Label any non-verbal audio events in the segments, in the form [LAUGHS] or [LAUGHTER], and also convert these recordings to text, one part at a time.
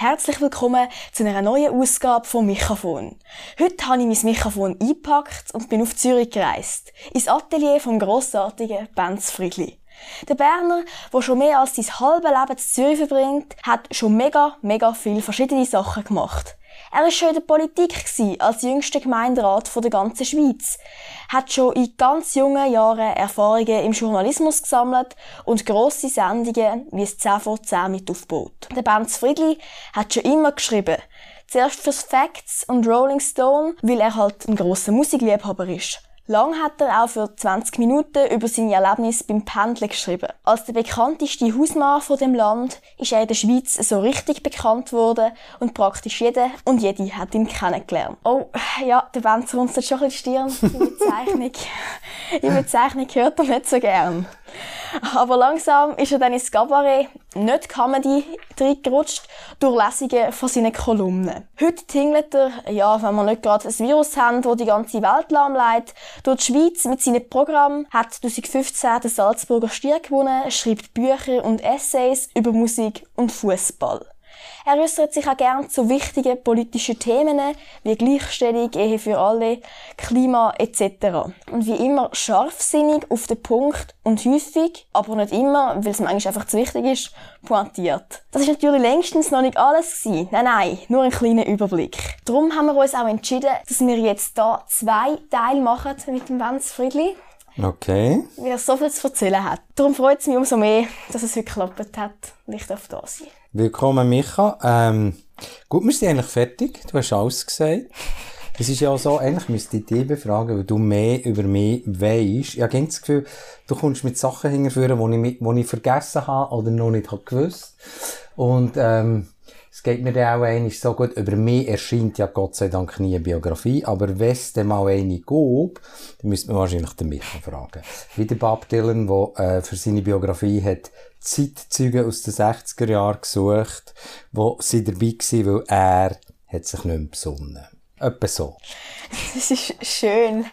herzlich willkommen zu einer neuen Ausgabe von Mikrofon. Heute habe ich mein Mikrofon eingepackt und bin auf Zürich gereist. Ins Atelier vom grossartigen Benz Friedli. Der Berner, der schon mehr als sein halbes Leben in Zürich verbringt, hat schon mega, mega viele verschiedene Sachen gemacht. Er war schon in der Politik als jüngster Gemeinderat der ganzen Schweiz, hat schon in ganz jungen Jahren Erfahrungen im Journalismus gesammelt und grosse Sendungen wie das 10 vor 10 mit aufgebaut. Der Benz Friedli hat schon immer geschrieben. Zuerst fürs Facts und Rolling Stone, weil er halt ein grosser Musikliebhaber ist. Lang hat er auch für 20 Minuten über seine Erlebnisse beim Pendeln geschrieben. Als der bekannteste Hausmann von dem Land ist er in der Schweiz so richtig bekannt worden und praktisch jeder und jede hat ihn kennengelernt. Oh, ja, der Benz runzelt schon ein bisschen die Stirn. Die Bezeichnung, [LAUGHS] die Bezeichnung hört er nicht so gern. [LAUGHS] Aber langsam ist er dann ins Cabaret, nicht Comedy, reingerutscht, durch Lesungen von seinen Kolumnen. Heute tingelt er, ja, wenn wir nicht gerade ein Virus haben, das die ganze Welt lahmlegt, durch die Schweiz mit seinem Programm, hat 2015 den Salzburger Stier gewonnen, schreibt Bücher und Essays über Musik und Fußball. Er äußert sich auch gern zu wichtigen politischen Themen wie Gleichstellung, Ehe für alle, Klima etc. Und wie immer scharfsinnig auf den Punkt und häufig, aber nicht immer, weil es manchmal einfach zu wichtig ist, pointiert. Das ist natürlich längstens noch nicht alles gewesen. Nein, nein, nur ein kleiner Überblick. Darum haben wir uns auch entschieden, dass wir jetzt hier zwei Teile machen mit dem Wenz Friedli. Okay. Weil er so viel zu erzählen hat. Darum freut es mich umso mehr, dass es heute geklappt hat und ich darf da sein. Willkommen, Micha. Ähm, gut, wir sind eigentlich fertig. Du hast alles gesagt. Es ist ja so, eigentlich müsste ich dich befragen, weil du mehr über mich weisst. Ich habe das Gefühl, du kommst mit Sachen hinterführen, die ich, ich vergessen habe oder noch nicht habe gewusst. Und, ähm, es geht mir dann auch einig so gut, über mich erscheint ja Gott sei Dank nie eine Biografie, aber wenn es dann mal eine gab, dann müsste man wahrscheinlich den Micha fragen. Wie der Bob Dylan, der äh, für seine Biografie hat Zeitzeugen aus den 60er Jahren gesucht, wo sie dabei waren, weil er hat sich nicht mehr besonnen. Etwa so. [LAUGHS] Das ist schön.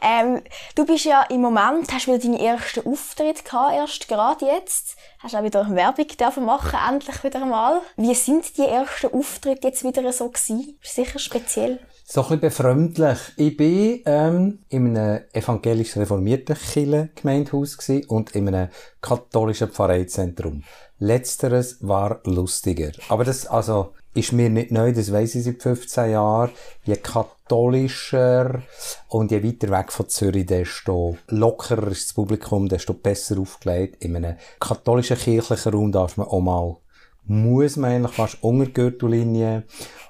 Ähm, du bist ja im Moment, hast wieder deinen ersten Auftritt gehabt, erst gerade jetzt. Hast auch wieder Werbung dürfen machen, endlich wieder einmal. Wie sind die ersten Auftritte jetzt wieder so gewesen? Sicher speziell. So ein bisschen befremdlich. Ich bin ähm, in einem evangelisch reformierten Kirchengemeindehaus und in einem katholischen Pfarreizentrum. Letzteres war lustiger. Aber das, also, ist mir nicht neu, das weiss ich seit 15 Jahren. Je katholischer und je weiter weg von Zürich, desto lockerer ist das Publikum, desto besser aufgelegt. In einem katholischen kirchlichen Raum darf man auch mal, muss man eigentlich fast unter Gürtellinie.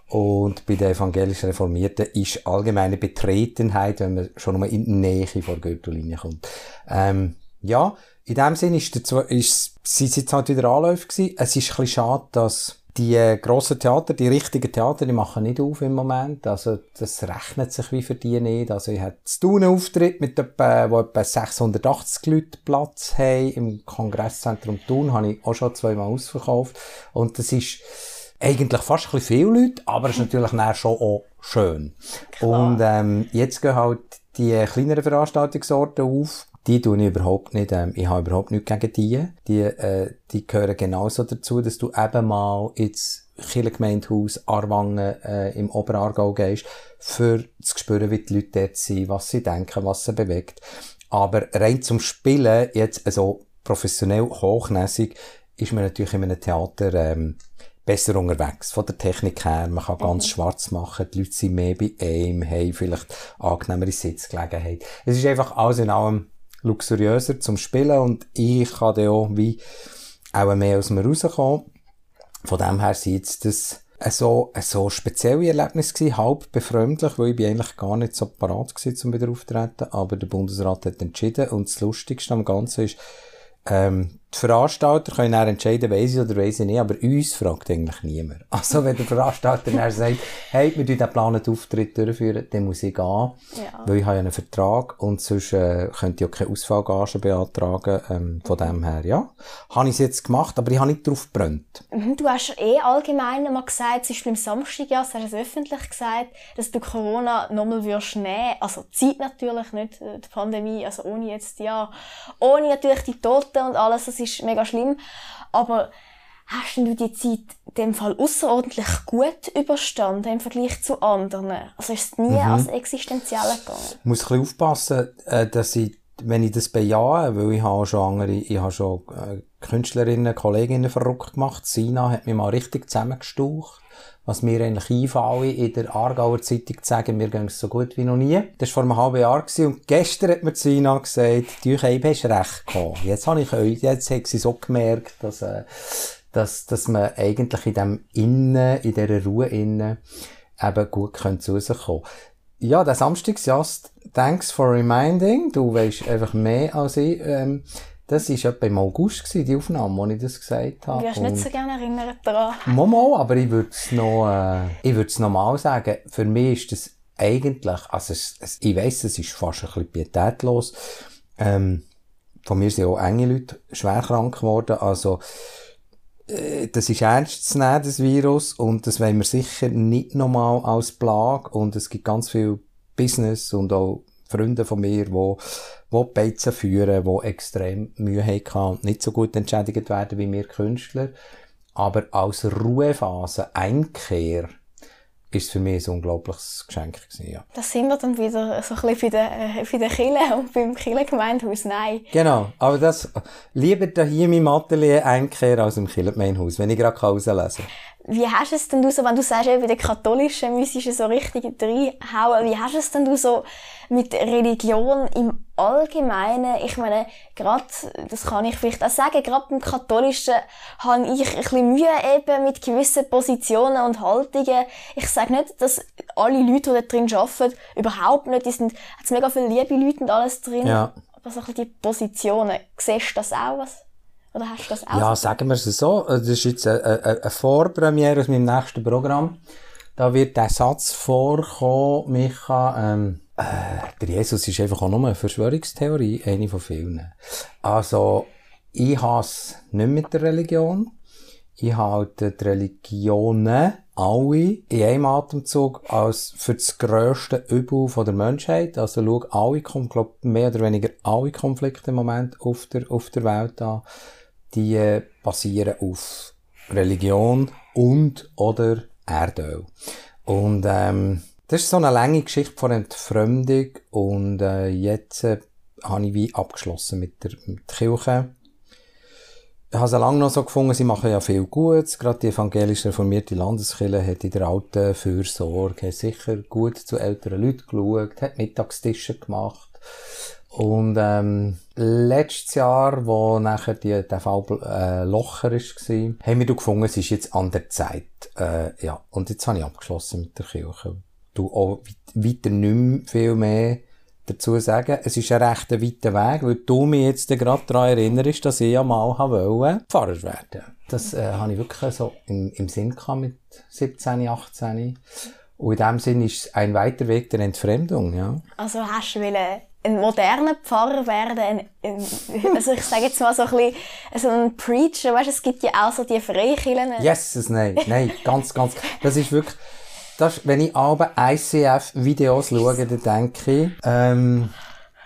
Und bei den evangelischen Reformierten ist allgemeine Betretenheit, wenn man schon mal in die Nähe vor Gürtellinie kommt. Ähm, ja, in dem Sinne ist, der, ist, sind jetzt halt wieder Anläufe gewesen. Es ist ein bisschen schade, dass die äh, grossen Theater, die richtigen Theater, die machen nicht auf im Moment. Also, das rechnet sich wie für die nicht. Also, ich hatte zu tun Auftritt mit etwa, wo etwa 680 Leute Platz haben im Kongresszentrum Thun, habe ich auch schon zweimal ausverkauft. Und das ist eigentlich fast ein bisschen viele Leute, aber es ist natürlich nachher schon auch schön. Klar. Und, ähm, jetzt gehen halt die kleineren Veranstaltungsorte auf die tue ich überhaupt nicht, ähm, ich habe überhaupt nichts gegen die. Die, äh, die gehören genauso dazu, dass du eben mal ins Kirchengemeindehaus Arwangen äh, im Oberaargau gehst, für zu spüren, wie die Leute dort sind, was sie denken, was sie bewegt. Aber rein zum Spielen, jetzt also professionell hochnäsig, ist man natürlich in einem Theater ähm, besser unterwegs. Von der Technik her, man kann ganz mhm. schwarz machen, die Leute sind mehr bei einem, haben vielleicht angenehmere Sitzgelegenheit. Es ist einfach alles in allem luxuriöser zum Spielen und ich kann dann auch wie auch mehr aus mir rauskommen. Von dem her sind jetzt das ein so, ein so spezielles Erlebnis gewesen, halb befremdlich, weil ich bin eigentlich gar nicht so parat gewesen, um wieder auftreten, aber der Bundesrat hat entschieden und das Lustigste am Ganzen ist, ähm, die Veranstalter können dann entscheiden, weiss ich oder weiss ich nicht, aber uns fragt eigentlich niemand. [LAUGHS] Also, wenn der Veranstalter dann sagt, hey, wir diesen geplanten Auftritt durchführen, dann muss ich gehen, ja. weil ich habe ja einen Vertrag und sonst äh, könnte ich auch keine Ausfallgage beantragen. Ähm, von dem her, ja. Habe ich es jetzt gemacht, aber ich habe nicht drauf gebrannt. Du hast eh allgemein mal gesagt, es ist beim Samstag, ja, hast du es öffentlich gesagt, dass du Corona nochmal würdest nehmen. Also, Zeit natürlich, nicht äh, die Pandemie, also ohne jetzt, ja, ohne natürlich die Toten und alles, das ist mega schlimm. Aber hast du die Zeit in dem Fall außerordentlich gut überstanden im Vergleich zu anderen? Also ist es nie mhm. als existenziell gegangen? Ich muss ein bisschen aufpassen, äh, dass ich, wenn ich das bejahe, weil ich habe schon andere, ich habe schon äh, Künstlerinnen, Kolleginnen verrückt gemacht. Sina hat mich mal richtig zusammengestaucht was mir eigentlich einfallen, in der Aargauer Zeitung zu sagen, wir gehen es so gut wie noch nie. Das war vor einem halben Jahr und gestern hat mir Sina gesagt, du hast recht gehabt. Jetzt habe ich euch, jetzt hat sie so gemerkt, dass, äh, dass, dass man eigentlich in dem Innen, in dieser Ruhe innen, eben gut könnte zu sich kommen. Ja, der Samstagsjast, thanks for reminding, du weißt einfach mehr als ich, ähm, das war etwa im August, gewesen, die Aufnahme, wo ich das gesagt habe. Du hast nicht so gerne erinnert daran. Mal, aber ich würde es noch, äh, ich würde es nochmal sagen. Für mich ist das eigentlich, also es, es, ich weiss, es ist fast ein bisschen pietätlos. Ähm, von mir sind auch enge Leute schwer krank geworden, also, äh, das ist ernst zu nehmen, das Virus, und das wollen wir sicher nicht nochmal als Plage, und es gibt ganz viel Business und auch Freunde von mir, die, die Beizen führen, die extrem Mühe hatten und nicht so gut entschädigt werden wie wir Künstler. Aber als Ruhephase, Einkehr, ist für mich ein unglaubliches Geschenk gewesen, ja. Das sind wir dann wieder so ein bisschen bei der, bei der Kille [LAUGHS] und beim Kirchengemeindehaus, nein. Genau, aber das, lieber hier in meinem Atelier Einkehr als im Kirchengemeindehaus, wenn ich gerade rauslesen kann. Wie hast du es denn du so, wenn du sagst, bei den Katholischen müsstest du so richtig reinhauen, wie hast du es denn du so mit Religion im Allgemeinen? Ich meine, gerade, das kann ich vielleicht auch sagen, gerade beim Katholischen habe ich ein bisschen Mühe eben mit gewissen Positionen und Haltungen. Ich sage nicht, dass alle Leute, die da drin arbeiten, überhaupt nicht, die sind, hat mega viele liebe Leute und alles drin. Ja. Aber so ein bisschen die Positionen, siehst du das auch? Was? Oder hast du das auch? Ja, sagen wir es so. Das ist jetzt eine, eine, eine Vorpremiere aus meinem nächsten Programm. Da wird der Satz vorkommen, Micha, ähm, äh, der Jesus ist einfach auch nur eine Verschwörungstheorie, eine von vielen. Also, ich hasse nicht mit der Religion. Ich halte die Religionen alle in einem Atemzug als für das grösste Übel von der Menschheit. Also schau alle, glaub, mehr oder weniger alle Konflikte im Moment auf der, auf der Welt an die basieren auf Religion und oder Erdöl. Und ähm, das ist so eine lange Geschichte von Entfremdung und äh, jetzt äh, habe ich wie abgeschlossen mit der, mit der Kirche. Ich habe sie lange noch so gefunden, sie machen ja viel Gutes. Gerade die evangelisch reformierte Landeskirche hat in der alten Fürsorge sicher gut zu älteren Leuten geschaut, hat Mittagstische gemacht und ähm, letztes Jahr, wo nachher die, der Fall äh, Locher ist, war, haben wir gefunden, es ist jetzt an der Zeit. Äh, ja, und jetzt habe ich abgeschlossen mit der Kirche. Du auch weiter nicht mehr viel mehr dazu sagen. Es ist ein recht weiter Weg, weil du mich jetzt gerade daran erinnerst, dass ich ja mal wollte, Pfarrer werden. Das äh, habe ich wirklich so im, im Sinn gehabt mit 17, 18. Und in dem Sinn ist es ein weiter Weg der Entfremdung, ja. Also hast du wollen ein moderner Pfarrer werden, ein, ein, also ich sage jetzt mal so ein bisschen, so ein Preacher, weißt, es gibt ja auch so die Freikirchen. Yes, nein, nein, ganz, ganz, das ist wirklich, das, wenn ich aber ICF-Videos schaue, dann denke ich, ähm,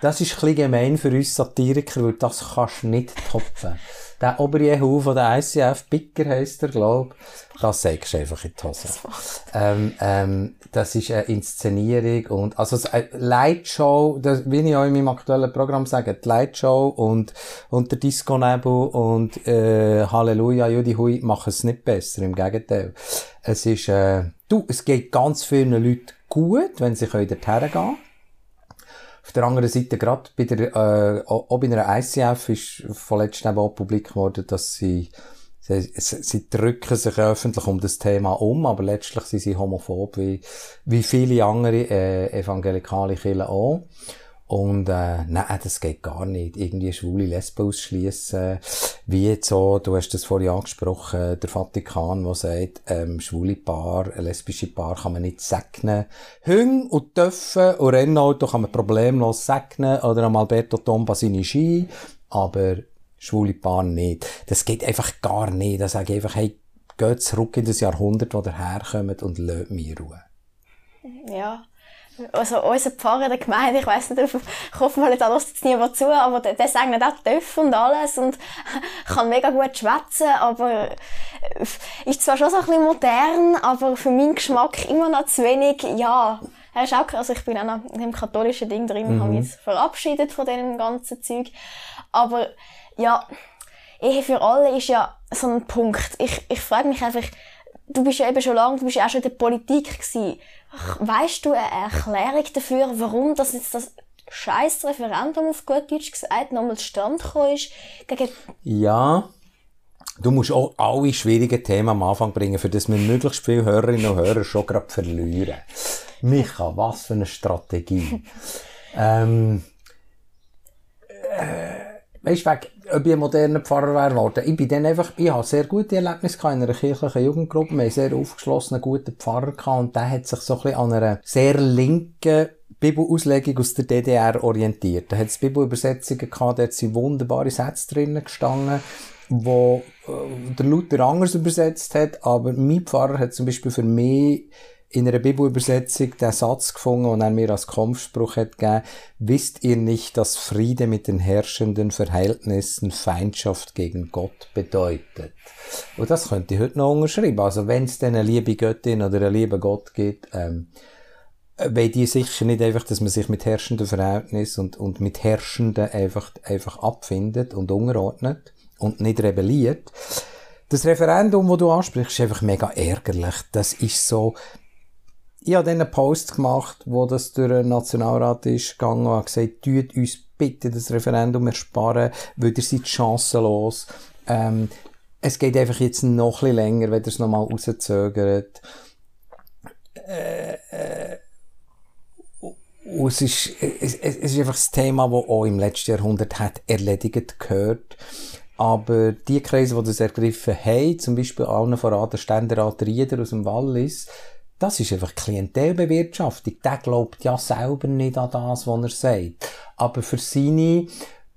das ist ein bisschen gemein für uns Satiriker, weil das kannst du nicht toppen. Der Oberjehu von der ICF, Bicker heisst er, glaub, das sagst du einfach in die Hose. Ähm, ähm, das ist eine Inszenierung und, also, eine Lightshow, das, wie ich auch in meinem aktuellen Programm sage, die Lightshow und, und der Disco-Nebel und, äh, Halleluja, Judy Hui machen es nicht besser, im Gegenteil. Es ist, äh, du, es geht ganz vielen Leuten gut, wenn sie dorthin gehen können. Auf der anderen Seite, gerade bei der, äh, auch bei einer ICF ist vorletzt eben auch publik geworden, dass sie, sie, sie drücken sich öffentlich um das Thema um, aber letztlich sind sie homophob, wie, wie viele andere äh, evangelikale Kirchen auch. Und äh, nein, das geht gar nicht. Irgendwie schwule Lesben ausschließen. Wie jetzt so, du hast das vorhin angesprochen, der Vatikan, der sagt, ähm, schwule Paar, lesbische Paar kann man nicht segnen. Hüng und Töpfen und Rennauto kann man problemlos segnen oder am Alberto Tomba seine Ski, aber schwule Paar nicht. Das geht einfach gar nicht. Da sage ich einfach, hey, geht zurück in das Jahrhundert, wo ihr herkommt und lasst mir Ruhe. Ja, also unser Pfarrer der Gemeinde, ich weiss nicht, ich hoffe mal, da lässt jetzt niemand zu, aber der, der sagt nicht auch Töff und alles und [LAUGHS] kann mega gut schwätzen, aber äh, ist zwar schon so ein bisschen modern, aber für meinen Geschmack immer noch zu wenig, ja, er ist auch, also ich bin auch noch in dem katholischen Ding drin, mhm. habe mich jetzt verabschiedet von dem ganzen Zeug, aber ja, Ehe für alle ist ja so ein Punkt. Ich, ich frage mich einfach, du bist ja eben schon lange, du bist ja auch schon in der Politik gewesen. Weißt du eine Erklärung dafür, warum das jetzt das scheiß Referendum auf gut Deutsch gesagt nochmal gekommen ist? Gegen ja, du musst auch alle schwierigen Themen am Anfang bringen, für das wir möglichst viele Hörerinnen und Hörer schon gerade verlieren. Micha, was für eine Strategie. [LAUGHS] ähm, äh, weißt du, ob ich ein moderner Pfarrer wäre geworden. Ich bin dann einfach, ich habe sehr gute Erlebnisse in einer kirchlichen Jugendgruppe. Wir haben sehr aufgeschlossenen, guten Pfarrer gehabt und der hat sich so ein bisschen an einer sehr linken Bibelauslegung aus der DDR orientiert. Da hat es Bibelübersetzungen gehabt, da sie wunderbare Sätze drinnen gestanden, wo äh, der Luther anders übersetzt hat, aber mein Pfarrer hat zum Beispiel für mich in einer Bibelübersetzung den Satz gefunden, und er mir als Kampfspruch hat gegeben, wisst ihr nicht, dass Friede mit den herrschenden Verhältnissen Feindschaft gegen Gott bedeutet? Und das könnte ich heute noch unterschreiben. Also wenn es dann eine liebe Göttin oder einen lieben Gott gibt, ähm, weil die sicher nicht einfach, dass man sich mit herrschenden Verhältnissen und, und mit Herrschenden einfach, einfach abfindet und unterordnet und nicht rebelliert. Das Referendum, wo du ansprichst, ist einfach mega ärgerlich. Das ist so, ich habe dann einen Post gemacht, wo das durch den Nationalrat ist gegangen und gesagt, tut uns bitte das Referendum ersparen, weil ihr seid chancenlos. Ähm, es geht einfach jetzt noch ein länger, wenn ihr es nochmal rauszögert. Äh, äh, es ist, es, es ist einfach das Thema, das auch im letzten Jahrhundert hat erledigt gehört. Aber die Kreise, die das ergriffen haben, zum Beispiel allen voran der Ständerat Rieder aus dem Wallis, das ist einfach Klientelbewirtschaftung. Der glaubt ja selber nicht an das, was er sagt. Aber für seine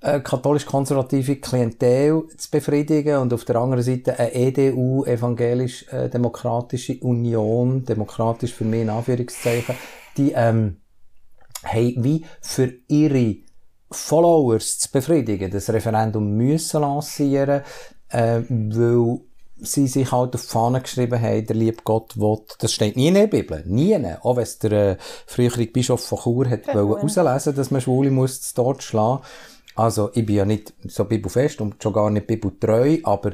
äh, katholisch-konservative Klientel zu befriedigen und auf der anderen Seite eine EDU, evangelisch-demokratische Union, demokratisch für mich in Anführungszeichen, die ähm, haben wie für ihre Followers zu befriedigen, das Referendum müssen lancieren, äh, weil sie sich halt auf die Fahne geschrieben haben, der liebe Gott will, das steht nie in der Bibel, nie, auch wenn es der äh, frühere Bischof von Chur hat ja, herauslesen dass man Schwule muss dort schlagen. Also, ich bin ja nicht so bibelfest und schon gar nicht bibeltreu, aber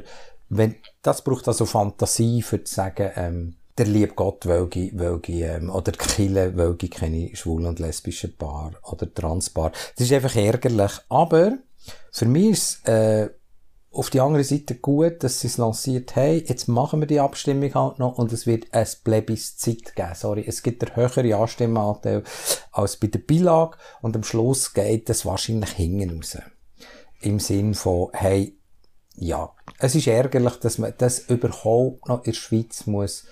wenn, das braucht also Fantasie, für zu sagen, ähm, der liebe Gott welge, welge, ähm, oder Kille welge keine schwulen und lesbischen Paar oder Transpaar. Das ist einfach ärgerlich. Aber, für mich ist, äh, auf die andere Seite gut, dass sie es lanciert haben. Jetzt machen wir die Abstimmung halt noch und es wird ein Plebiscit geben. Sorry, es gibt einen höheren Anstimmenanteil als bei der Beilage und am Schluss geht es wahrscheinlich hinten raus. Im Sinn von, hey, ja, es ist ärgerlich, dass man das überhaupt noch in der Schweiz muss,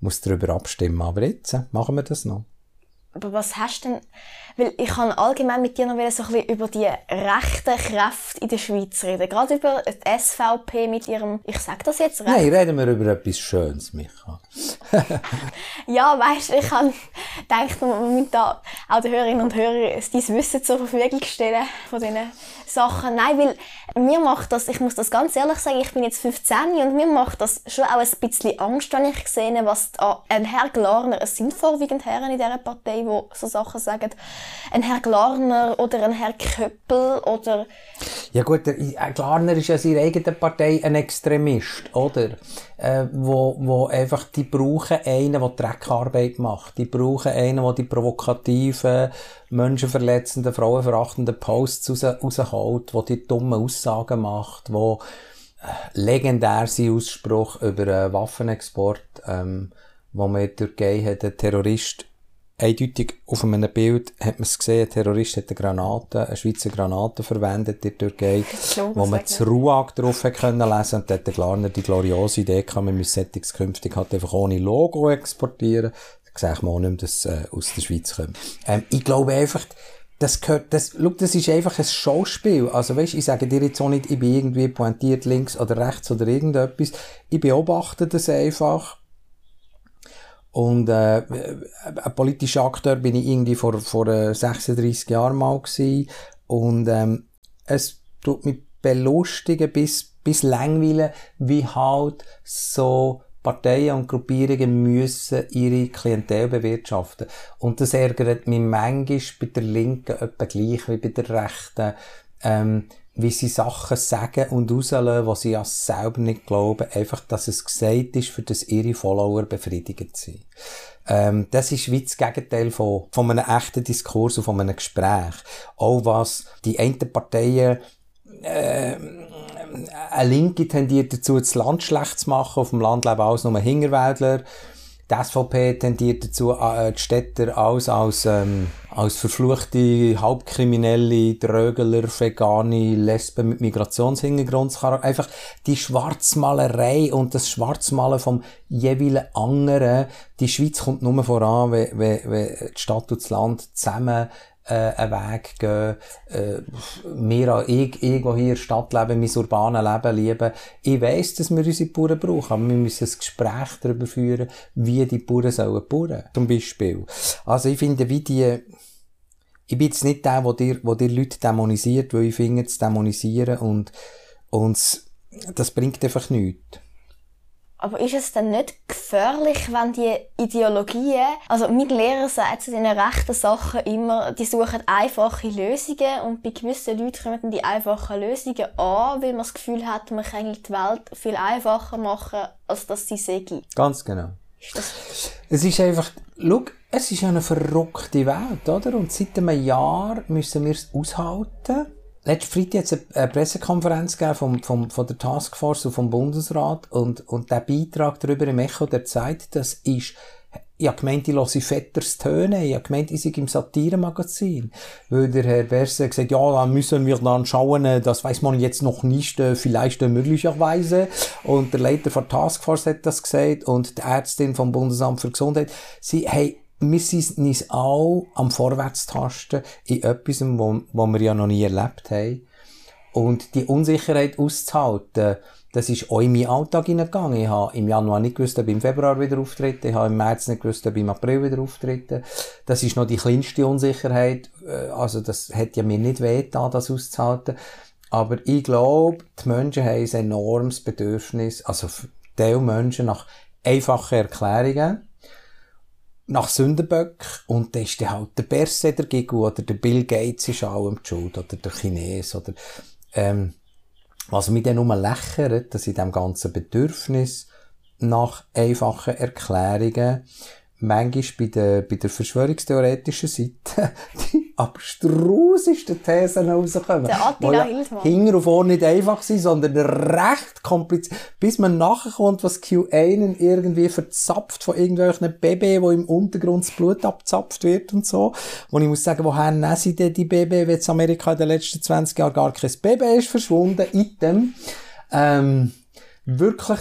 muss darüber abstimmen. Aber jetzt machen wir das noch. Aber was hast du denn, weil ich kann allgemein mit dir noch so ein bisschen über die rechten Kräfte in der Schweiz reden. Gerade über die SVP mit ihrem, ich sag das jetzt recht. Nein, reden wir über etwas Schönes, Micha. Ja, weißt du, ich habe gedacht, da auch den Hörerinnen und Hörern dein Wissen zur Verfügung stellen von diesen Sachen. Nein, weil mir macht das, ich muss das ganz ehrlich sagen, ich bin jetzt 15 und mir macht das schon auch ein bisschen Angst, wenn ich sehe, was ein Herr Glarner, es sind vorwiegend Herren in dieser Partei, die so Sachen sagen, ein Herr Glarner oder ein Herr Köppel oder... Ja gut, der Glarner ist ja seine eigene Partei ein Extremist, oder? Äh, wo, wo einfach, die brauchen einen, der Dreckarbeit macht. Die brauchen einen, der die provokativen, menschenverletzenden, frauenverachtenden Posts raus, rausholt, der die dummen Aussagen macht, wo äh, legendär sein Ausspruch über einen Waffenexport, ähm, wo in der Türkei hat, ein Terrorist eindeutig auf einem Bild hat man es gesehen, ein Terrorist hat eine Granate, eine Schweizer Granate verwendet in der Türkei, [LAUGHS] wo man das Ruag drauf hat können lesen und dort hat Glarner die gloriose Idee gehabt, man müsse Settings künftig halt einfach ohne Logo exportieren. Da sehe ich mal nicht mehr, dass äh, aus der Schweiz kommt. Ähm, ich glaube einfach, das gehört, das, schau, das ist einfach ein Schauspiel. Also, weißt, ich sage dir jetzt auch nicht, ich bin irgendwie pointiert links oder rechts oder irgendetwas. Ich beobachte das einfach Und äh, ein politischer Akteur bin ich irgendwie vor, vor 36 Jahren mal gewesen. Und ähm, es tut mich belustigen bis, bis langweilen, wie halt so Parteien und Gruppierungen müssen ihre Klientel bewirtschaften. Und das ärgert mich manchmal bei der Linken etwa gleich wie bei der Rechten, ähm, wie sie Sachen sagen und rauslassen, was sie ja selber nicht glauben, einfach, dass es gesagt ist, für das ihre Follower befriedigt sind. Ähm, das ist wie das Gegenteil von, von einem echten Diskurs und von einem Gespräch. Auch was die einen Parteien äh, eine Linke tendiert dazu, das Land schlecht zu machen. Auf dem Land leben alles nur Hingerwäldler. Die SVP tendiert dazu, äh, die Städter alles als, ähm, als verfluchte, halbkriminelle, Drögeler, Vegane, Lesben mit Migrationshintergrund Einfach die Schwarzmalerei und das Schwarzmalen vom jeweiligen anderen. Die Schweiz kommt nur voran, wenn, wenn, wenn die Stadt und das Land zusammen äh, einen Weg gehen, äh, wir ich, hier in der Stadt leben, mein urbanes Leben lieben. Ich weiss, dass wir unsere Bauern brauchen, aber wir müssen ein Gespräch darüber führen, wie die Bauern sollen bauen, zum Beispiel. Also ich finde, wie die, ich bin jetzt nicht der, der dir, der dir Leute dämonisiert, weil ich finde, zu dämonisieren und, und das bringt einfach nichts. Aber ist es dann nicht gefährlich, wenn die Ideologien, also mein Lehrer sagt zu den rechten Sachen immer, die suchen einfache Lösungen und bei gewissen Leuten kommen dann die einfachen Lösungen an, weil man das Gefühl hat, man kann die Welt viel einfacher machen, als dass sie sei. Ganz genau. Ist das es ist einfach, schau, es ist eine verrückte Welt, oder? Und seit einem Jahr müssen wir es aushalten letzten Freitag hat es eine Pressekonferenz vom, vom, von der Taskforce und vom Bundesrat und, und der Beitrag darüber im Echo der Zeit, das ist, ich habe gemeint, ich höre Vetters Töne, ich habe gemeint, ich sei im Satiremagazin. Weil der Herr Berse gesagt, ja, da müssen wir dann schauen, das weiß man jetzt noch nicht, äh, vielleicht äh, möglicherweise. Und der Leiter von Taskforce hat das gesagt und die Ärztin vom Bundesamt für Gesundheit. Sie haben wir sind uns auch am Vorwärtstasten in etwas, wo wir ja noch nie erlebt haben. Und die Unsicherheit auszuhalten, das ist auch in meinen Alltag hineingegangen. Ich habe im Januar nicht gewusst, ob ich im Februar wieder auftrete. Ich habe im März nicht gewusst, ob ich im April wieder auftrete. Das ist noch die kleinste Unsicherheit. Äh, also, das hätte ja mir nicht weh da, das auszuhalten. Aber ich glaube, die Menschen haben ein enormes Bedürfnis, also die Menschen nach einfachen Erklärungen nach Sündenböck und dann ist dann halt der Berse der Gigu oder der Bill Gates ist allem die Schuld oder der Chines oder ähm, was mich dann nur lächert, dass in dem ganzen Bedürfnis nach einfachen Erklärungen manchmal bei der, bei der verschwörungstheoretischen Seite [LAUGHS] die abstrusesten Thesen rauskommen. Der Attila Hildmann. Hinger und vorne nicht einfach sind, sondern recht kompliziert. Bis man nachkommt, was QAnon irgendwie verzapft von irgendwelchen Baby, wo im Untergrund das Blut abzapft wird und so. Und ich muss sagen, woher nehmen sie denn die Baby, wenn in Amerika in den letzten 20 Jahren gar kein Baby ist verschwunden? Item. Ähm, wirklich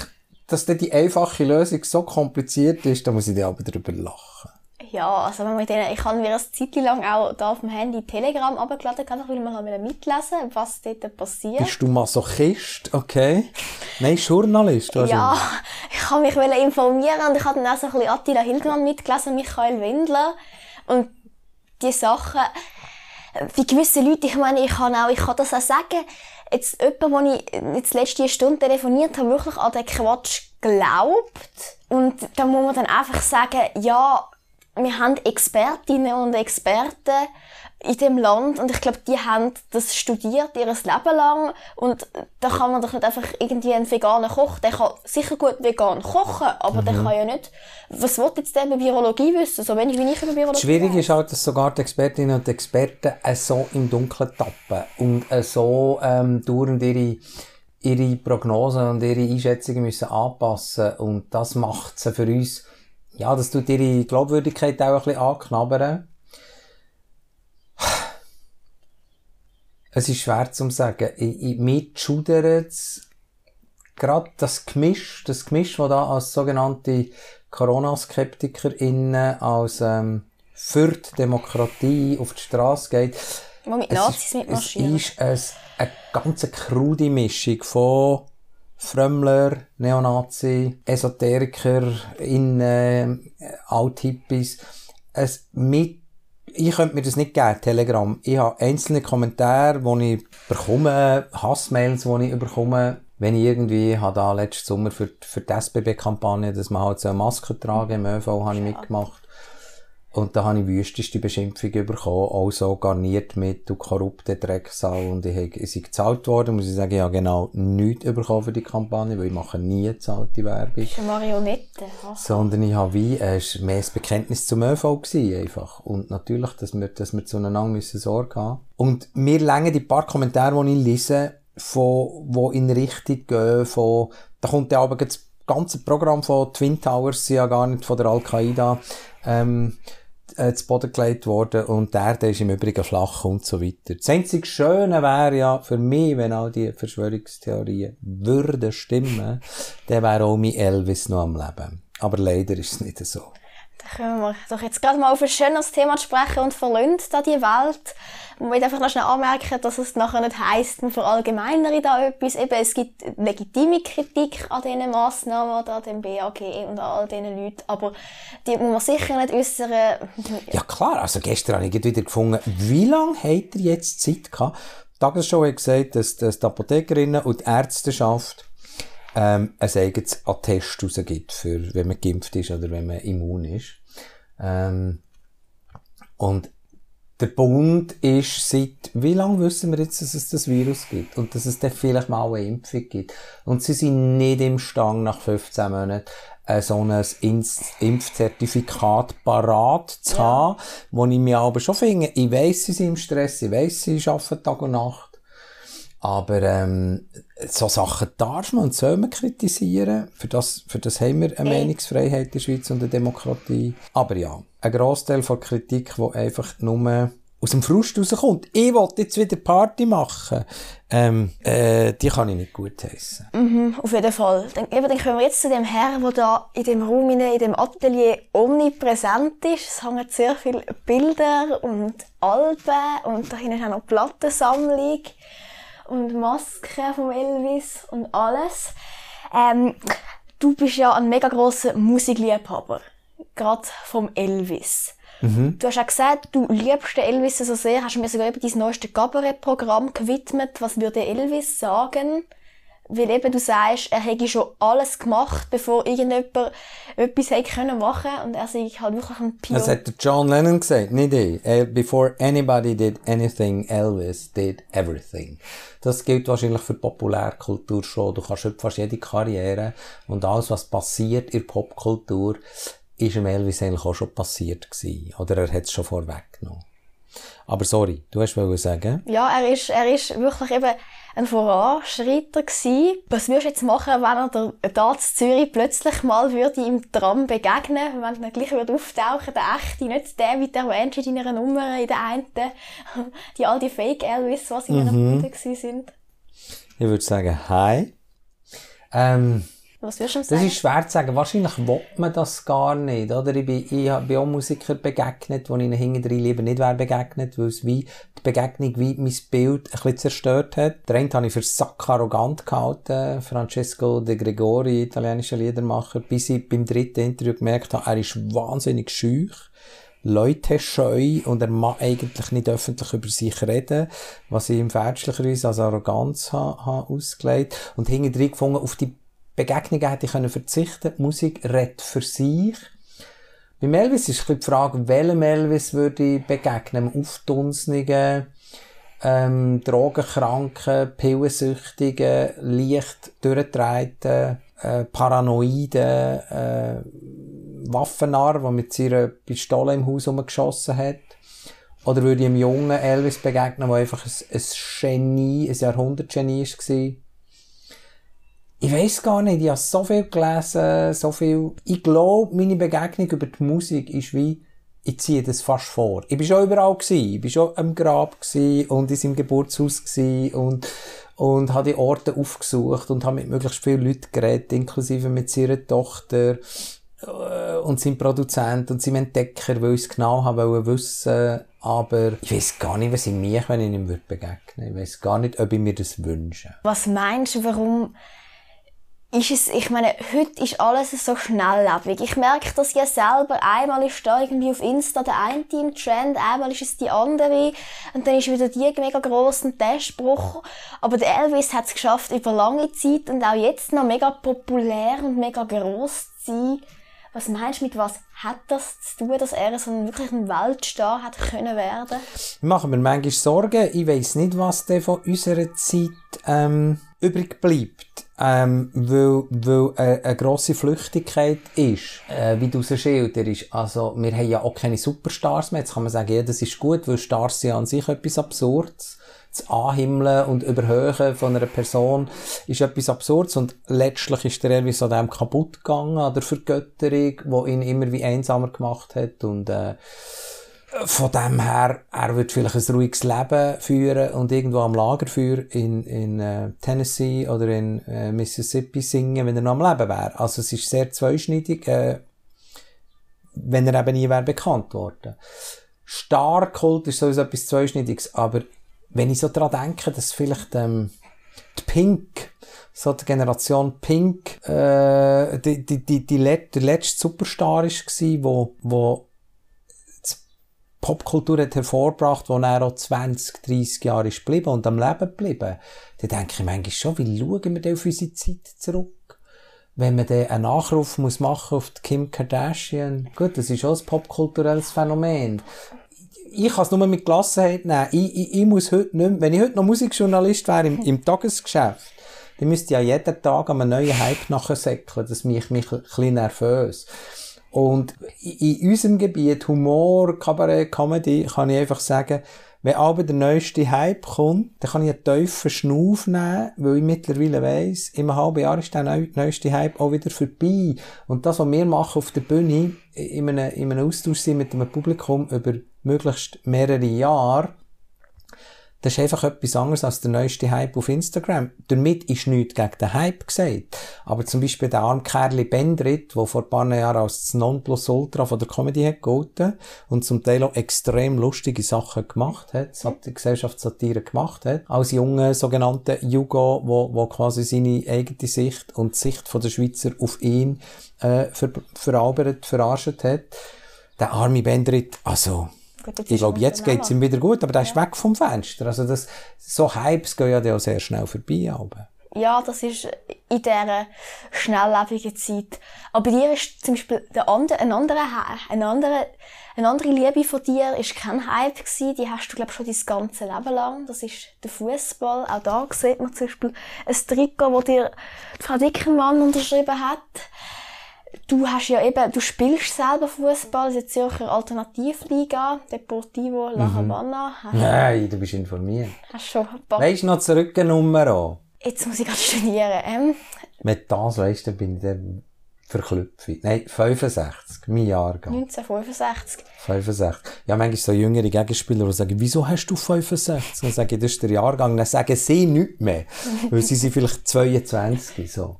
dass dann die einfache Lösung so kompliziert ist, da muss ich dir aber darüber lachen. Ja, also wenn man denen, ich habe mir eine Zeit lang auch da auf dem Handy Telegram abgeladen, kann ich will mal mitlesen, was dort passiert. Bist du Masochist? Okay. Nein, Journalist Ja, ich habe mich informieren und ich habe dann auch so ein bisschen Attila Hildmann mitgelesen, Michael Wendler und die Sachen, wie gewisse Leute, ich meine, ich kann auch, ich kann das auch sagen, jetzt jemand, den ich jetzt letzte Stunde telefoniert habe, wirklich an den Quatsch glaubt. Und da muss man dann einfach sagen, ja, wir haben Expertinnen und Experten in dem Land. Und ich glaube, die haben das studiert ihr Leben lang. Und da kann man doch nicht einfach irgendwie einen veganen Koch, der kann sicher gut vegan kochen, aber mhm. der kann ja nicht, was will jetzt der über Virologie wissen, so wenig wie ich über Virologie Schwierig ist halt, dass sogar die Expertinnen und Experten so im Dunkeln tappen und so ähm, dauernd ihre ihre Prognosen und ihre Einschätzungen müssen anpassen. Und das macht sie für uns ja, das tut ihre Glaubwürdigkeit auch ein bisschen anknabbern. Es ist schwer zu sagen. Ich, ich, mir schudert es gerade das Gemisch, das Gemisch, das da als sogenannte Corona-SkeptikerInnen, als ähm, für die Demokratie auf die Straße geht. Wo mit Nazis mitmarschieren. Es ist eine, eine ganz krude Mischung von Frömmler, Neonazi, Esoteriker, in äh, Althippies. Es mit ich könnte mir das nicht geben, Telegram. Ich habe einzelne Kommentare, die ich bekomme, Hassmails, die ich bekomme, wenn ich irgendwie, habe da letzten Sommer für, für die SBB-Kampagne, dass man halt so eine Maske tragen im ÖV, habe ich mitgemacht. Und da habe ich wüsteste Beschimpfung bekommen, auch so garniert mit, du korrupte Drecksau. Und ich, ich sei gezahlt worden, muss ich sagen, ich habe genau nichts bekommen für die Kampagne, weil ich mache nie gezahlte Werbung. Das ist eine Marionette. Sondern ich habe wie, es war mehr ein Bekenntnis zum ÖV gewesen, einfach. Und natürlich, dass wir, dass wir zueinander müssen Sorge haben. Und mir längen die paar Kommentare, die ich lese, von, wo in Richtung gehen, von, da kommt ja aber das ganze Programm von Twin Towers, ja gar nicht von der Al-Qaida, ähm, äh, zu Boden gelegt worden und der, der ist im Übrigen flach und so weiter. Das einzige Schöne wäre ja für mich, wenn all die Verschwörungstheorien würden stimmen, dann wäre auch mein Elvis noch am Leben. Aber leider ist es nicht so. Da können wir doch jetzt gerade mal auf ein schönes Thema sprechen und verlassen da die Welt. Ich möchte einfach noch schnell anmerken, dass es nachher nicht heisst, man verallgemeinere da etwas. Eben, es gibt legitime Kritik an diesen Massnahmen, an dem BAG und an all diesen Leuten, aber die muss man sicher nicht äußern. Ja klar, also gestern habe ich wieder gefunden, wie lange habt ihr jetzt Zeit gehabt? Die Tagesschau hat gesagt, dass, dass die Apothekerinnen und die Ärzteschaft ähm, ein eigenes Attest rausgibt, für, wenn man geimpft ist oder wenn man immun ist. Ähm, und der Bund ist seit, wie lange wissen wir jetzt, dass es das Virus gibt? Und dass es dann vielleicht mal eine Impfung gibt. Und sie sind nicht im Stang nach 15 Monaten äh, so ein Impfzertifikat parat zu ja. haben, wo ich mir aber schon finde, ich weiss, sie sind im Stress, ich weiss, sie arbeiten Tag und Nacht, aber ähm, so Sachen darf man und soll man kritisieren. Für das, für das haben wir eine hey. Meinungsfreiheit in der Schweiz und eine Demokratie. Aber ja, ein Grossteil von Kritik, die einfach nur aus dem Frust rauskommt. Ich will jetzt wieder Party machen. Ähm, äh, die kann ich nicht gut heissen. Mhm, auf jeden Fall. Dann, eben, dann kommen wir jetzt zu dem Herrn, der da in dem Raum, in dem Atelier omnipräsent ist. Es hängen sehr viele Bilder und Alben und da hinten ist auch noch Plattensammlung und Masken von Elvis und alles. Ähm, du bist ja ein mega grosser Musikliebhaber. Gerade vom Elvis. Mhm. Du hast auch gesagt, du liebst den Elvis so sehr, hast mir sogar über dein neueste Cabaret-Programm gewidmet. Was würde Elvis sagen? Weil eben du sagst, er hätte schon alles gemacht, bevor irgendjemand etwas hätte können machen und er sei halt wirklich ein Pionier. Das hat John Lennon gesagt, nicht ich. Before anybody did anything, Elvis did everything. Das gilt wahrscheinlich für Populärkultur schon. Du kannst fast jede Karriere und alles, was passiert in der Popkultur, ist im Elvis eigentlich auch schon passiert gewesen. Oder er hat es schon vorweggenommen. Aber sorry, du hast wollen sagen? Ja, er ist, er ist wirklich eben ein Voranschreiter gewesen. Was würdest du jetzt machen, wenn er da in Zürich plötzlich mal würde im Tram begegnen, wenn er gleich würde auftauchen, der echte, nicht der mit der erwähnst in deiner Nummer, in der einen, [LAUGHS] die all die Fake Elvis, was in mhm. einer Runde sind. Ich würde sagen, hi. Ähm, was würdest du sagen? Das ist schwer zu sagen. Wahrscheinlich will man das gar nicht, oder? Ich bin, ich bin auch Musiker begegnet, wo ich ihnen hinten lieber nicht wäre begegnet, weil es wie, die Begegnung wie mein Bild ein bisschen zerstört hat. Der eine habe ich für sack arrogant gehalten, Francesco De Gregori, italienischer Liedermacher, bis ich beim dritten Interview gemerkt habe, er ist wahnsinnig schüch. Leute scheu und er mag eigentlich nicht öffentlich über sich reden, was ich ihm fälschlicherweise als Arroganz habe, habe ausgelegt und hinten gefunden, auf die Begegnungen hätte ich können verzichten. Die Musik redet für sich. Bei Elvis ist die Frage, welchem Elvis würde ich begegnen? Einem aufdunsnigen, ähm, drogenkranken, pillensüchtigen, leicht durchgetragenen, äh, paranoiden, äh, Waffennarr, der mit seiner Pistole im Haus rumgeschossen hat? Oder würde ich einem jungen Elvis begegnen, der einfach ein, ein Genie, ein Jahrhundertgenie war? Ich weiß gar nicht, ich habe so viel gelesen, so viel. Ich glaube, meine Begegnung über die Musik ist wie, ich ziehe das fast vor. Ich bin schon überall gewesen. Ich bin schon am Grab und in seinem Geburtshaus und, und habe die Orte aufgesucht und habe mit möglichst vielen Leuten geredet, inklusive mit seiner Tochter äh, und seinem Produzent und seinem Entdecker, weil ich es genau haben wissen aber ich weiß gar nicht, was ich mich, wenn ich ihm begegnen würde. Ich weiß gar nicht, ob ich mir das wünsche. Was meinst du, warum ist es, ich meine, heute ist alles so schnelllebig. Ich merke das ja selber. Einmal ist da irgendwie auf Insta der eine im Trend, einmal ist es die andere und dann ist wieder die mega grossen Testbruch. Aber der Elvis hat es geschafft, über lange Zeit und auch jetzt noch mega populär und mega gross zu sein. Was meinst du, mit was hat das zu tun, dass er so einen wirklichen Weltstar hat können werden? Ich mache mir manchmal Sorgen. Ich weiss nicht, was denn von unserer Zeit ähm, übrig bleibt. Ähm, weil, weil äh, eine grosse Flüchtigkeit ist, äh, wie du so schilderst. Also, wir haben ja auch keine Superstars mehr. Jetzt kann man sagen, ja, das ist gut, weil Stars sind an sich etwas Absurdes das Anhimmeln und Überhöhen von einer Person ist etwas Absurdes und letztlich ist der Elvis an dem kaputt gegangen, an der Vergötterung, die ihn immer wie einsamer gemacht hat und äh, von dem her, er wird vielleicht ein ruhiges Leben führen und irgendwo am Lagerfeuer in, in äh, Tennessee oder in äh, Mississippi singen, wenn er noch am Leben wäre. Also es ist sehr zweischneidig, äh, wenn er eben nie wäre bekannt worden. Starkult ist sowieso etwas Zweischneidiges, aber wenn ich so dran denke, dass vielleicht ähm, die Pink, so die Generation Pink, äh, die, die, die, die, let, letzte Superstar ist war, wo, wo Popkultur hat hervorgebracht, wo er auch 20, 30 Jahre ist geblieben und am Leben geblieben, dann denke ich manchmal schon, wie schauen wir denn auf unsere Zeit zurück? wenn man dann einen Nachruf muss machen auf Kim Kardashian, gut, das ist auch ein popkulturelles Phänomen ich kann es nur mit Gelassenheit nehmen. Ich, ich, ich muss heute nicht mehr, wenn ich heute noch Musikjournalist wäre im, im Tagesgeschäft, dann müsste ich ja jeden Tag an einem neuen Hype nachsäckeln. Das macht mich ein bisschen nervös. Und in unserem Gebiet, Humor, Kabarett, Comedy, kann ich einfach sagen, wenn aber der neueste Hype kommt, dann kann ich einen tiefen Schnauf nehmen, weil ich mittlerweile weiss, einem halben Jahr ist der neueste Hype auch wieder vorbei. Und das, was wir machen auf der Bühne, in einem, in einem Austausch sind mit dem Publikum über möglichst mehrere Jahre, das ist einfach etwas anderes als der neueste Hype auf Instagram. Damit ist nichts gegen den Hype gesagt. Aber zum Beispiel der arme Kerli Bendrit, der vor ein paar Jahren als das Nonplusultra von der Comedy hat gegolten und zum Teil auch extrem lustige Sachen gemacht hat, die Gesellschaftssatire gemacht hat, als junger sogenannter Jugo, wo, wo quasi seine eigene Sicht und die Sicht von der Schweizer auf ihn äh, ver verarbeitet, verarscht hat. Der arme Bendrit, also Gut, ich glaube, jetzt geht es ihm wieder gut, aber der ja. ist weg vom Fenster. Also das, so Hypes gehen ja auch sehr schnell vorbei. Aber. Ja, das ist in dieser schnelllebigen Zeit. Aber bei dir ist zum Beispiel der andere, ein anderer, ein anderer, eine andere Liebe von dir ist kein Hype gewesen. Die hast du, glaube schon dein ganze Leben lang. Das ist der Fußball. Auch da sieht man zum Beispiel ein Trikot, das dir Frau Dickermann unterschrieben hat. Du hast ja eben, du spielst selber Fußball, in der Zürcher Alternativliga, Deportivo La mhm. Habana. Mhm. Nein, du bist informiert. Hast schon ein paar... Weißt du noch zurück eine Nummer an? Jetzt muss ich gerade studieren. Ähm. Mit das weisst du, bin ich dann verklüpfe. Nein, 65, mein Jahrgang. 1965. 65. Ja, manchmal so jüngere Gegenspieler, die sagen, wieso hast du 65? Dann sage ich, das ist der Jahrgang. Dann sagen sie nichts mehr. [LAUGHS] weil sie sind vielleicht 22, so.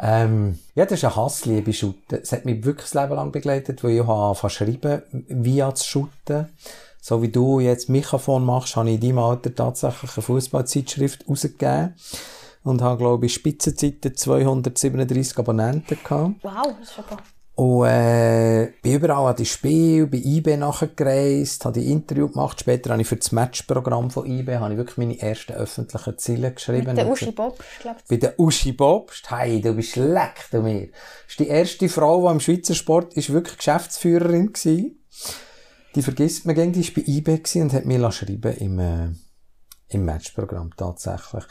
Ähm, ja, das ist eine Hassliebe, Schutten. Es hat mich wirklich das Leben lang begleitet, weil ich habe schreiben, via zu shooten. So wie du jetzt Mikrofon machst, habe ich in deinem Alter tatsächlich eine Fußballzeitschrift rausgegeben und habe, glaube ich, Spitzenzeiten 237 Abonnenten gehabt. Wow, das ist super. Und äh, bin überall an die Spiel, bei IB nachgereist, habe die Interview gemacht. Später habe ich für das Matchprogramm von IB habe ich wirklich meine ersten öffentlichen Ziele geschrieben. Mit der Uschi Bobst, glaube ich. Bei der Uschi Bobst. Hey, du bist leck, du mir. Das ist die erste Frau, die im Schweizer Sport ist wirklich Geschäftsführerin war. Die vergisst man gegen, die war bei IB und hat mir schreiben im, äh, im Matchprogramm tatsächlich.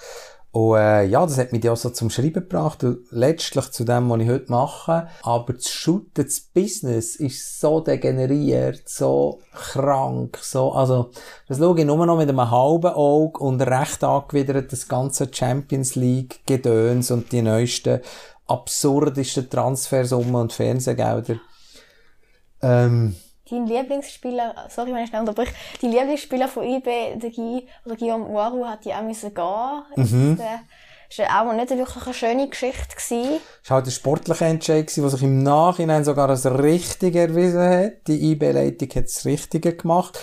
Und äh, ja, das hat mich auch so zum Schreiben gebracht, und letztlich zu dem, was ich heute mache. Aber das Shooten, das Business ist so degeneriert, so krank, so, also, das schaue ich nur noch mit einem halben Auge und recht angewidert das ganze Champions League Gedöns und die neuesten, absurdesten Transfersummen und Fernsehgelder. Ähm, dein Lieblingsspieler, sorry, wenn ich schnell unterbreche, dein Lieblingsspieler von IB, der Guy, oder Guillaume Uaru, hat ja auch müssen gehen. Mhm. Das war auch nicht wirklich eine schöne Geschichte. Es war halt ein sportlicher Entscheid, der sich im Nachhinein sogar als richtig erwiesen hat. Die IB-Leitung hat das Richtige gemacht.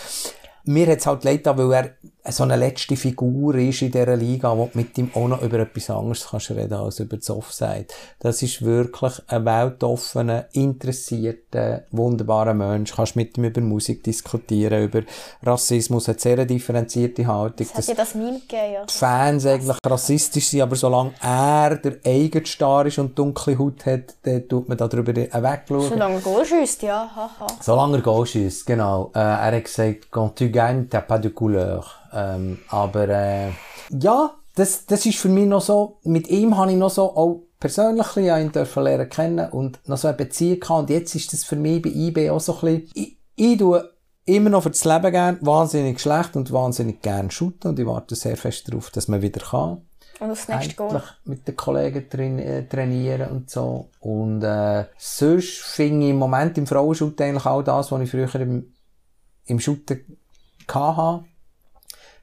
Mir hat es halt leid, weil er so eine letzte Figur ist in dieser Liga, wo du mit ihm auch noch über etwas anderes kannst reden als über das Offside. Das ist wirklich ein weltoffener, interessierter, wunderbarer Mensch. Kannst mit ihm über Musik diskutieren, über Rassismus, hat sehr eine differenzierte Haltung. Das hat ja das Meme gegeben, ja. Die Fans eigentlich rassistisch sind, aber solange er der eigene Star ist und dunkle Haut hat, dann tut man darüber wegschauen. Solange er Goal schießt, ja, haha. Solange er Goal schießt, genau. Äh, er hat gesagt, quand tu gagnes, t'as pas de couleur. Ähm, aber äh, ja, das, das ist für mich noch so, mit ihm habe ich noch so auch persönlich ja ihn dürfen lernen kennen und noch so eine Beziehung gehabt. Und jetzt ist das für mich bei IB auch so ein bisschen, ich, ich tue immer noch für das Leben gern, wahnsinnig schlecht und wahnsinnig gern shooten und ich warte sehr fest darauf, dass man wieder kann. Und aufs nächste Goal. mit den Kollegen train äh, trainieren und so. Und äh, sonst finde ich im Moment im Frauenschut eigentlich auch das, was ich früher im, im Shooten hatte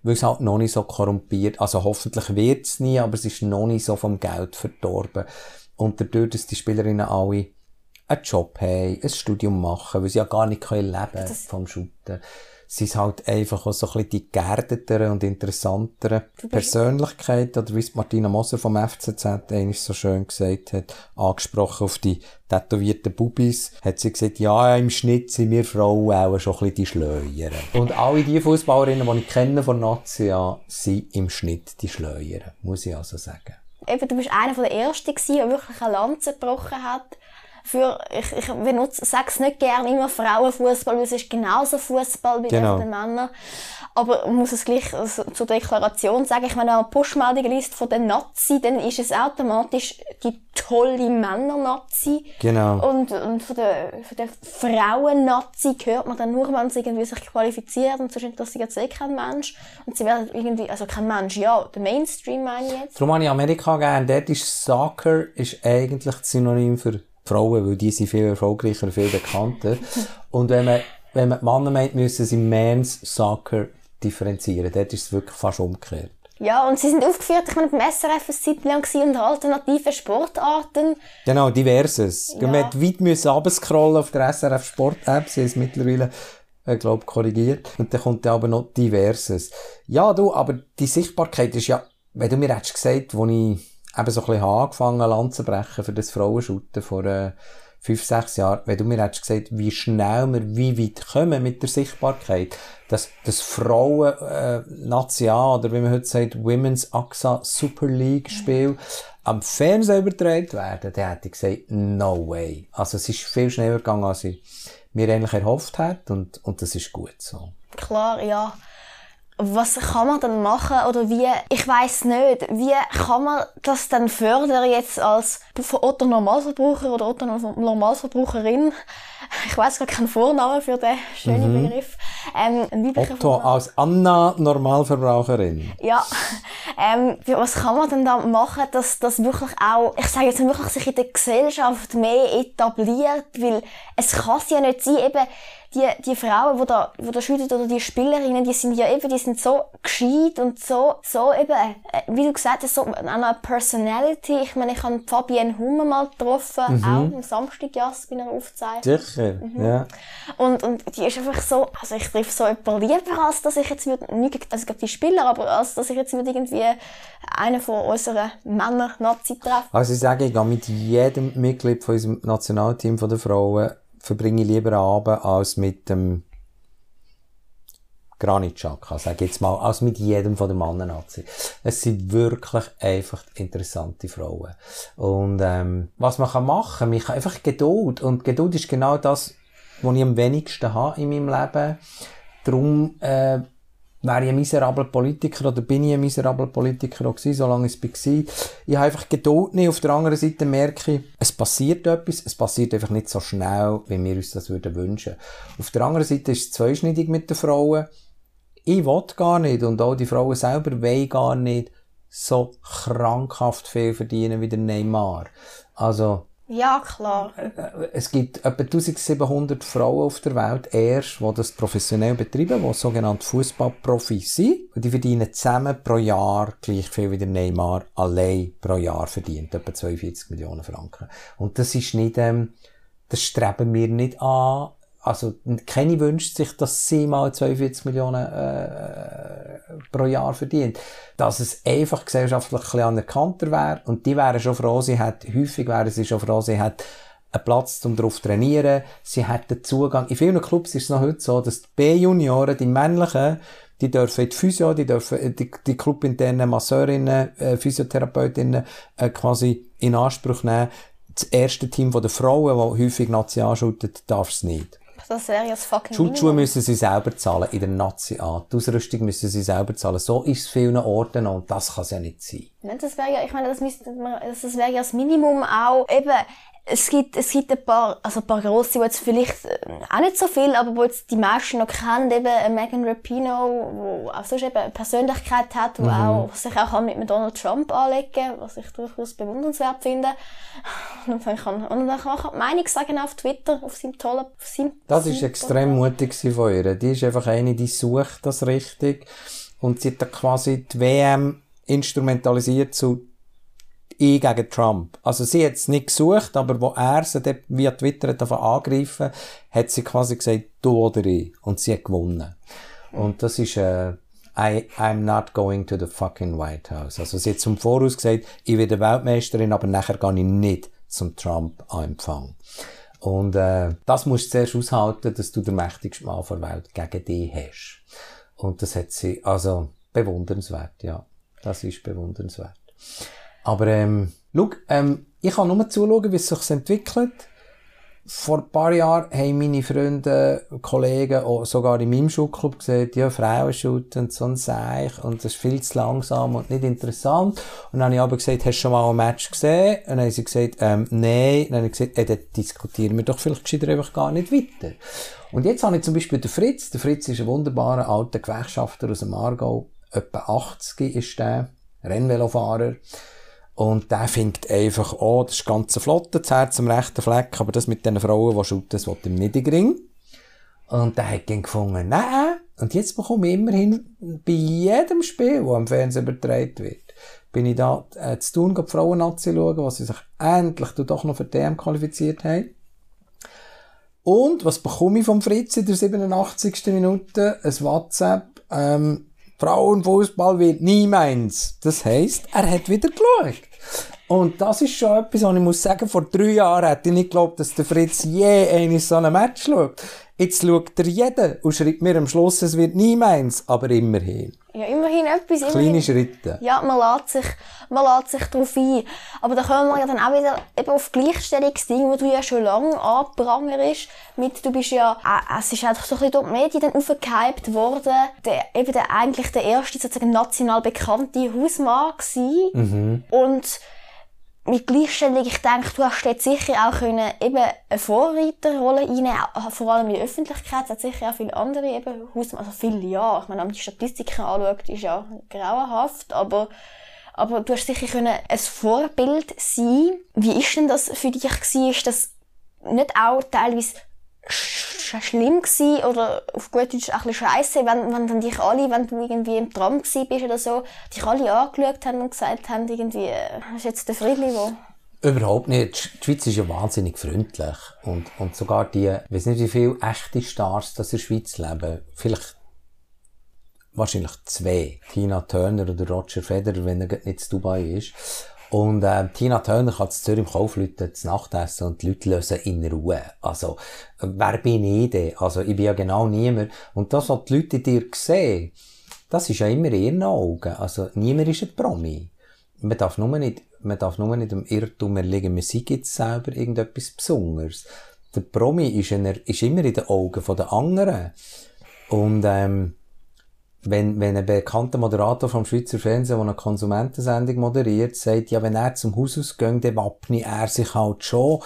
weil es halt noch nicht so korrumpiert, also hoffentlich wird es nie, aber es ist noch nicht so vom Geld verdorben. Und dadurch, dass die Spielerinnen alle einen Job haben, ein Studium machen, weil sie ja gar nicht leben können vom Shooten sind halt einfach auch so ein bisschen die geerdeteren und interessanteren Persönlichkeiten, oder wie es Martina Moser vom FCZ eigentlich so schön gesagt hat, angesprochen auf die tätowierten Bubis, hat sie gesagt, ja, im Schnitt sind wir Frauen auch schon ein bisschen die Schleuer. Und alle die Fußballerinnen, die ich kenne von Nazia, sind im Schnitt die Schleuer, muss ich also sagen. Eben, du bist einer der Ersten der wirklich eine Lanze gebrochen hat für, ich, ich benutze, sage es nicht gerne immer Frauenfußball, weil es ist genauso Fußball wie genau. den Männern. Aber man muss es gleich also, zur Deklaration sagen. Ich meine, wenn man Postmeldungen liest von den Nazi, dann ist es automatisch die tolle Männer-Nazi. Genau. Und, und von der, von der Frauen-Nazi hört man dann nur, wenn sie irgendwie sich qualifizieren und sonst interessiert sie eh kein Mensch. Und sie werden irgendwie, also kein Mensch, ja, der Mainstream meine ich jetzt. Darum habe ich Amerika gerne. Dort ist Soccer ist eigentlich das Synonym für Frauen, weil die sind viel erfolgreicher, viel bekannter. Und wenn man, wenn man die Männer meint, müssen sie Men's Soccer differenzieren. Dort ist es wirklich fast umgekehrt. Ja, und sie sind aufgeführt, ich meine, beim SRF eine Zeit lang unter alternativen Sportarten. Genau, diverses. Ja. Man hat weit müssen runterscrollen auf der SRF Sport App, sie ist mittlerweile, äh, glaube korrigiert. Und dann kommt dann aber noch diverses. Ja, du, aber die Sichtbarkeit ist ja, wenn du mir hättest gesagt, wo ich eben so ein bisschen angefangen Land zu brechen für das Frauenschuten vor äh, fünf, sechs Jahren, wenn du mir hättest gesagt, wie schnell wir wie weit kommen mit der Sichtbarkeit, dass das Frauen äh, National oder wie man heute sagt, Women's AXA Super League Spiel am Fernsehen übertragen werden, dann hätte ich gesagt, no way. Also es ist viel schneller gegangen, als ich mir eigentlich erhofft hätte und, und das ist gut so. Klar, ja was kann man dann machen oder wie, ich weiß nicht, wie kann man das dann fördern jetzt als Otto Normalverbraucher oder Otto Normalverbraucherin? Ich weiß gar keinen Vornamen für den schönen mhm. Begriff. Ähm, Otto als Anna Normalverbraucherin. Ja. Ähm, was kann man denn da machen, dass das wirklich auch, ich sage jetzt wirklich sich in der Gesellschaft mehr etabliert, weil es kann ja nicht sein, eben die, die Frauen, die da, die da schütten, oder die Spielerinnen, die sind ja eben, die sind so gescheit und so, so eben, äh, wie du gesagt hast, so eine Personality. Ich meine, ich habe Fabienne Hummer mal getroffen, mhm. auch am Samstag, ja, bei einer Aufzeichnung. Sicher, mhm. ja. Und, und die ist einfach so, also ich treffe so jemanden lieber, als dass ich jetzt würde, nicht, also gerade die Spieler, aber als dass ich jetzt würde irgendwie einen von unseren Männern Nazi treffen. Also ich sage, ich gehe mit jedem Mitglied von unserem Nationalteam von der Frauen verbringe ich lieber Abend als mit dem Granitschaka, sag jetzt mal, als mit jedem von den Mannen Nazi. Es sind wirklich einfach interessante Frauen. Und ähm, was man kann machen, man kann einfach Geduld. Und Geduld ist genau das, was ich am wenigsten habe in meinem Leben. Darum äh, wäre ich ein miserabler Politiker oder bin ich ein miserabler Politiker auch gewesen, solange ich es war. Ich habe einfach Geduld nicht. Auf der anderen Seite merke ich, es passiert etwas, es passiert einfach nicht so schnell, wie wir uns das würden wünschen. Auf der anderen Seite ist es zweischneidig mit den Frauen. Ich will gar nicht und auch die Frauen selber wollen gar nicht so krankhaft viel verdienen wie der Neymar. Also, ja, klar. Es gibt etwa 1700 Frauen auf der Welt erst, die das professionell betreiben, die sogenannte Fußballprofis sind. Und die verdienen zusammen pro Jahr gleich viel wie der Neymar allein pro Jahr verdient. Etwa 42 Millionen Franken. Und das ist nicht, ähm, das streben wir nicht an, also, keine wünscht sich, dass sie mal 42 Millionen äh, pro Jahr verdient. Dass es einfach gesellschaftlich ein bisschen anerkannter wäre. Und die wären schon froh, sie hat, häufig wären sie schon froh, sie hat einen Platz, um darauf zu trainieren. Sie hätten Zugang. In vielen Clubs ist es noch heute so, dass die B-Junioren, die männlichen, die dürfen in die Physio, die dürfen die, die clubinternen Masseurinnen, äh, Physiotherapeutinnen äh, quasi in Anspruch nehmen. Das erste Team der Frauen, die häufig National shootet, darf es nicht. Das wäre ja das fucking Schulschuhe müssen sie selber zahlen, in der Nazi an. Die Ausrüstung müssen sie selber zahlen. So ist es vielen Orten noch, und das kann es ja nicht sein. Das wäre ja, ich meine, das müsste das wäre ja das Minimum auch, eben, es gibt, es gibt ein paar, also ein paar grosse, die jetzt vielleicht äh, auch nicht so viel, aber wo jetzt die meisten noch kennen, eben Megan Rapinoe, wo auch sonst eben eine Persönlichkeit hat, wo mhm. auch, sich auch mit Donald Trump anlegen kann, was ich durchaus bewundernswert finde. [LAUGHS] Und dann kann, und dann kann man die Meinung sagen auf Twitter, auf seinem tollen, auf seinem Das ist extrem mutig von ihr. Die ist einfach eine, die sucht das richtig. Und sie hat dann quasi die WM instrumentalisiert zu ich gegen Trump. Also sie hat es nicht gesucht, aber wo er sie dort via Twitter davon angegriffen hat sie quasi gesagt, du oder ich. Und sie hat gewonnen. Und das ist, äh, I, I'm not going to the fucking White House. Also sie hat zum Voraus gesagt, ich werde Weltmeisterin, aber nachher gehe ich nicht zum Trump anempfangen. Und äh, das musst du zuerst aushalten, dass du den mächtigsten Mann der Welt gegen dich hast. Und das hat sie, also bewundernswert, ja. Das ist bewundernswert. Aber ähm, schau, ähm, ich kann nur zuschauen, wie es sich entwickelt. Vor ein paar Jahren haben meine Freunde, Kollegen, auch sogar in meinem Schulclub gesagt, ja, Frauen shooten so ein Seich und das ist viel zu langsam und nicht interessant. Und dann habe ich aber gesagt, hast du schon mal ein Match gesehen? Und dann haben sie gesagt, ähm, nein. Und dann habe ich gesagt, äh, dann diskutieren wir doch vielleicht gescheiter einfach gar nicht weiter. Und jetzt habe ich zum Beispiel den Fritz. Der Fritz ist ein wunderbarer alter Gewerkschafter aus dem Aargau. Etwa 80 ist der. Rennvelofahrer. Und der findet einfach, oh, das ist ganz flott, das Herz am rechten Fleck, aber das mit den Frauen, die shooten, das will ihm nicht in Ring. Und der hat ihn gefunden, nein. Und jetzt bekomme ich immerhin bei jedem Spiel, das am Fernsehen übertragen wird, bin ich da äh, zu tun, die Frauen-Nazi schauen, was sie sich endlich doch noch für DM qualifiziert haben. Und was bekomme ich vom Fritz in der 87. Minute? Ein WhatsApp, ähm, Frauenfußball wird nie meins. Das heisst, er hat wieder geschaut. Und das ist schon etwas, was ich muss sagen, vor drei Jahren hätte ich nicht geglaubt, dass der Fritz je eine so ein Match schaut. Jetzt schaut er jeden und schreibt mir am Schluss, es wird nie meins, aber immerhin. Ja, immerhin etwas. Kleine immerhin. Schritte. Ja, man lädt sich, man lädt sich darauf ein. Aber da kommen wir ja dann auch wieder eben auf Gleichstellungsding, wo du ja schon lange anprangerst. Mit, du bist ja, äh, es ist einfach so ein bisschen durch die Medien dann aufgehypt worden. Der, eben der, eigentlich der erste sozusagen national bekannte Hausmann gewesen. Mhm. Und, mit Gleichstellung, ich denke, du hast jetzt sicher auch können eben eine Vorreiterrolle einnehmen, vor allem in der Öffentlichkeit. Es hat sicher auch viele andere eben also viele ja. Ich meine, wenn man die Statistiken anschaut, ist ja grauenhaft, aber aber du hast sicher können ein Vorbild sein. Wie ist denn das für dich gewesen? Ist das nicht auch teilweise schlimm gewesen oder auf gut Deutsch ein bisschen scheiße, wenn, wenn dann dich alle, wenn du irgendwie im Tram bist oder so, dich alle angeschaut haben und gesagt haben, irgendwie, äh, ist jetzt der Friedli, wo... Überhaupt nicht. Die Schweiz ist ja wahnsinnig freundlich. Und, und sogar die, ich weiß nicht, wie viele echte Stars das in der Schweiz leben. Vielleicht wahrscheinlich zwei. Tina Turner oder Roger Federer, wenn er nicht zu Dubai ist. Und äh, Tina Turner kann zu Zürich im Kaufleuten zu Nacht essen und die Leute lösen in Ruhe. Also, wer bin ich denn? Also, ich bin ja genau niemand. Und das, was die Leute in dir sehen, das ist ja immer in ihren Augen. Also, niemand ist ein Promi. Man darf nur nicht, man darf nur nicht im Irrtum erlegen, man sei jetzt selber irgendetwas Besonderes. Der Promi ist, in, ist immer in den Augen der anderen. Und, ähm, wenn, wenn ein bekannter Moderator vom Schweizer Fernsehen, der eine Konsumentensendung moderiert, sagt, ja, wenn er zum Haus ausgeht, dann wappne er sich halt schon,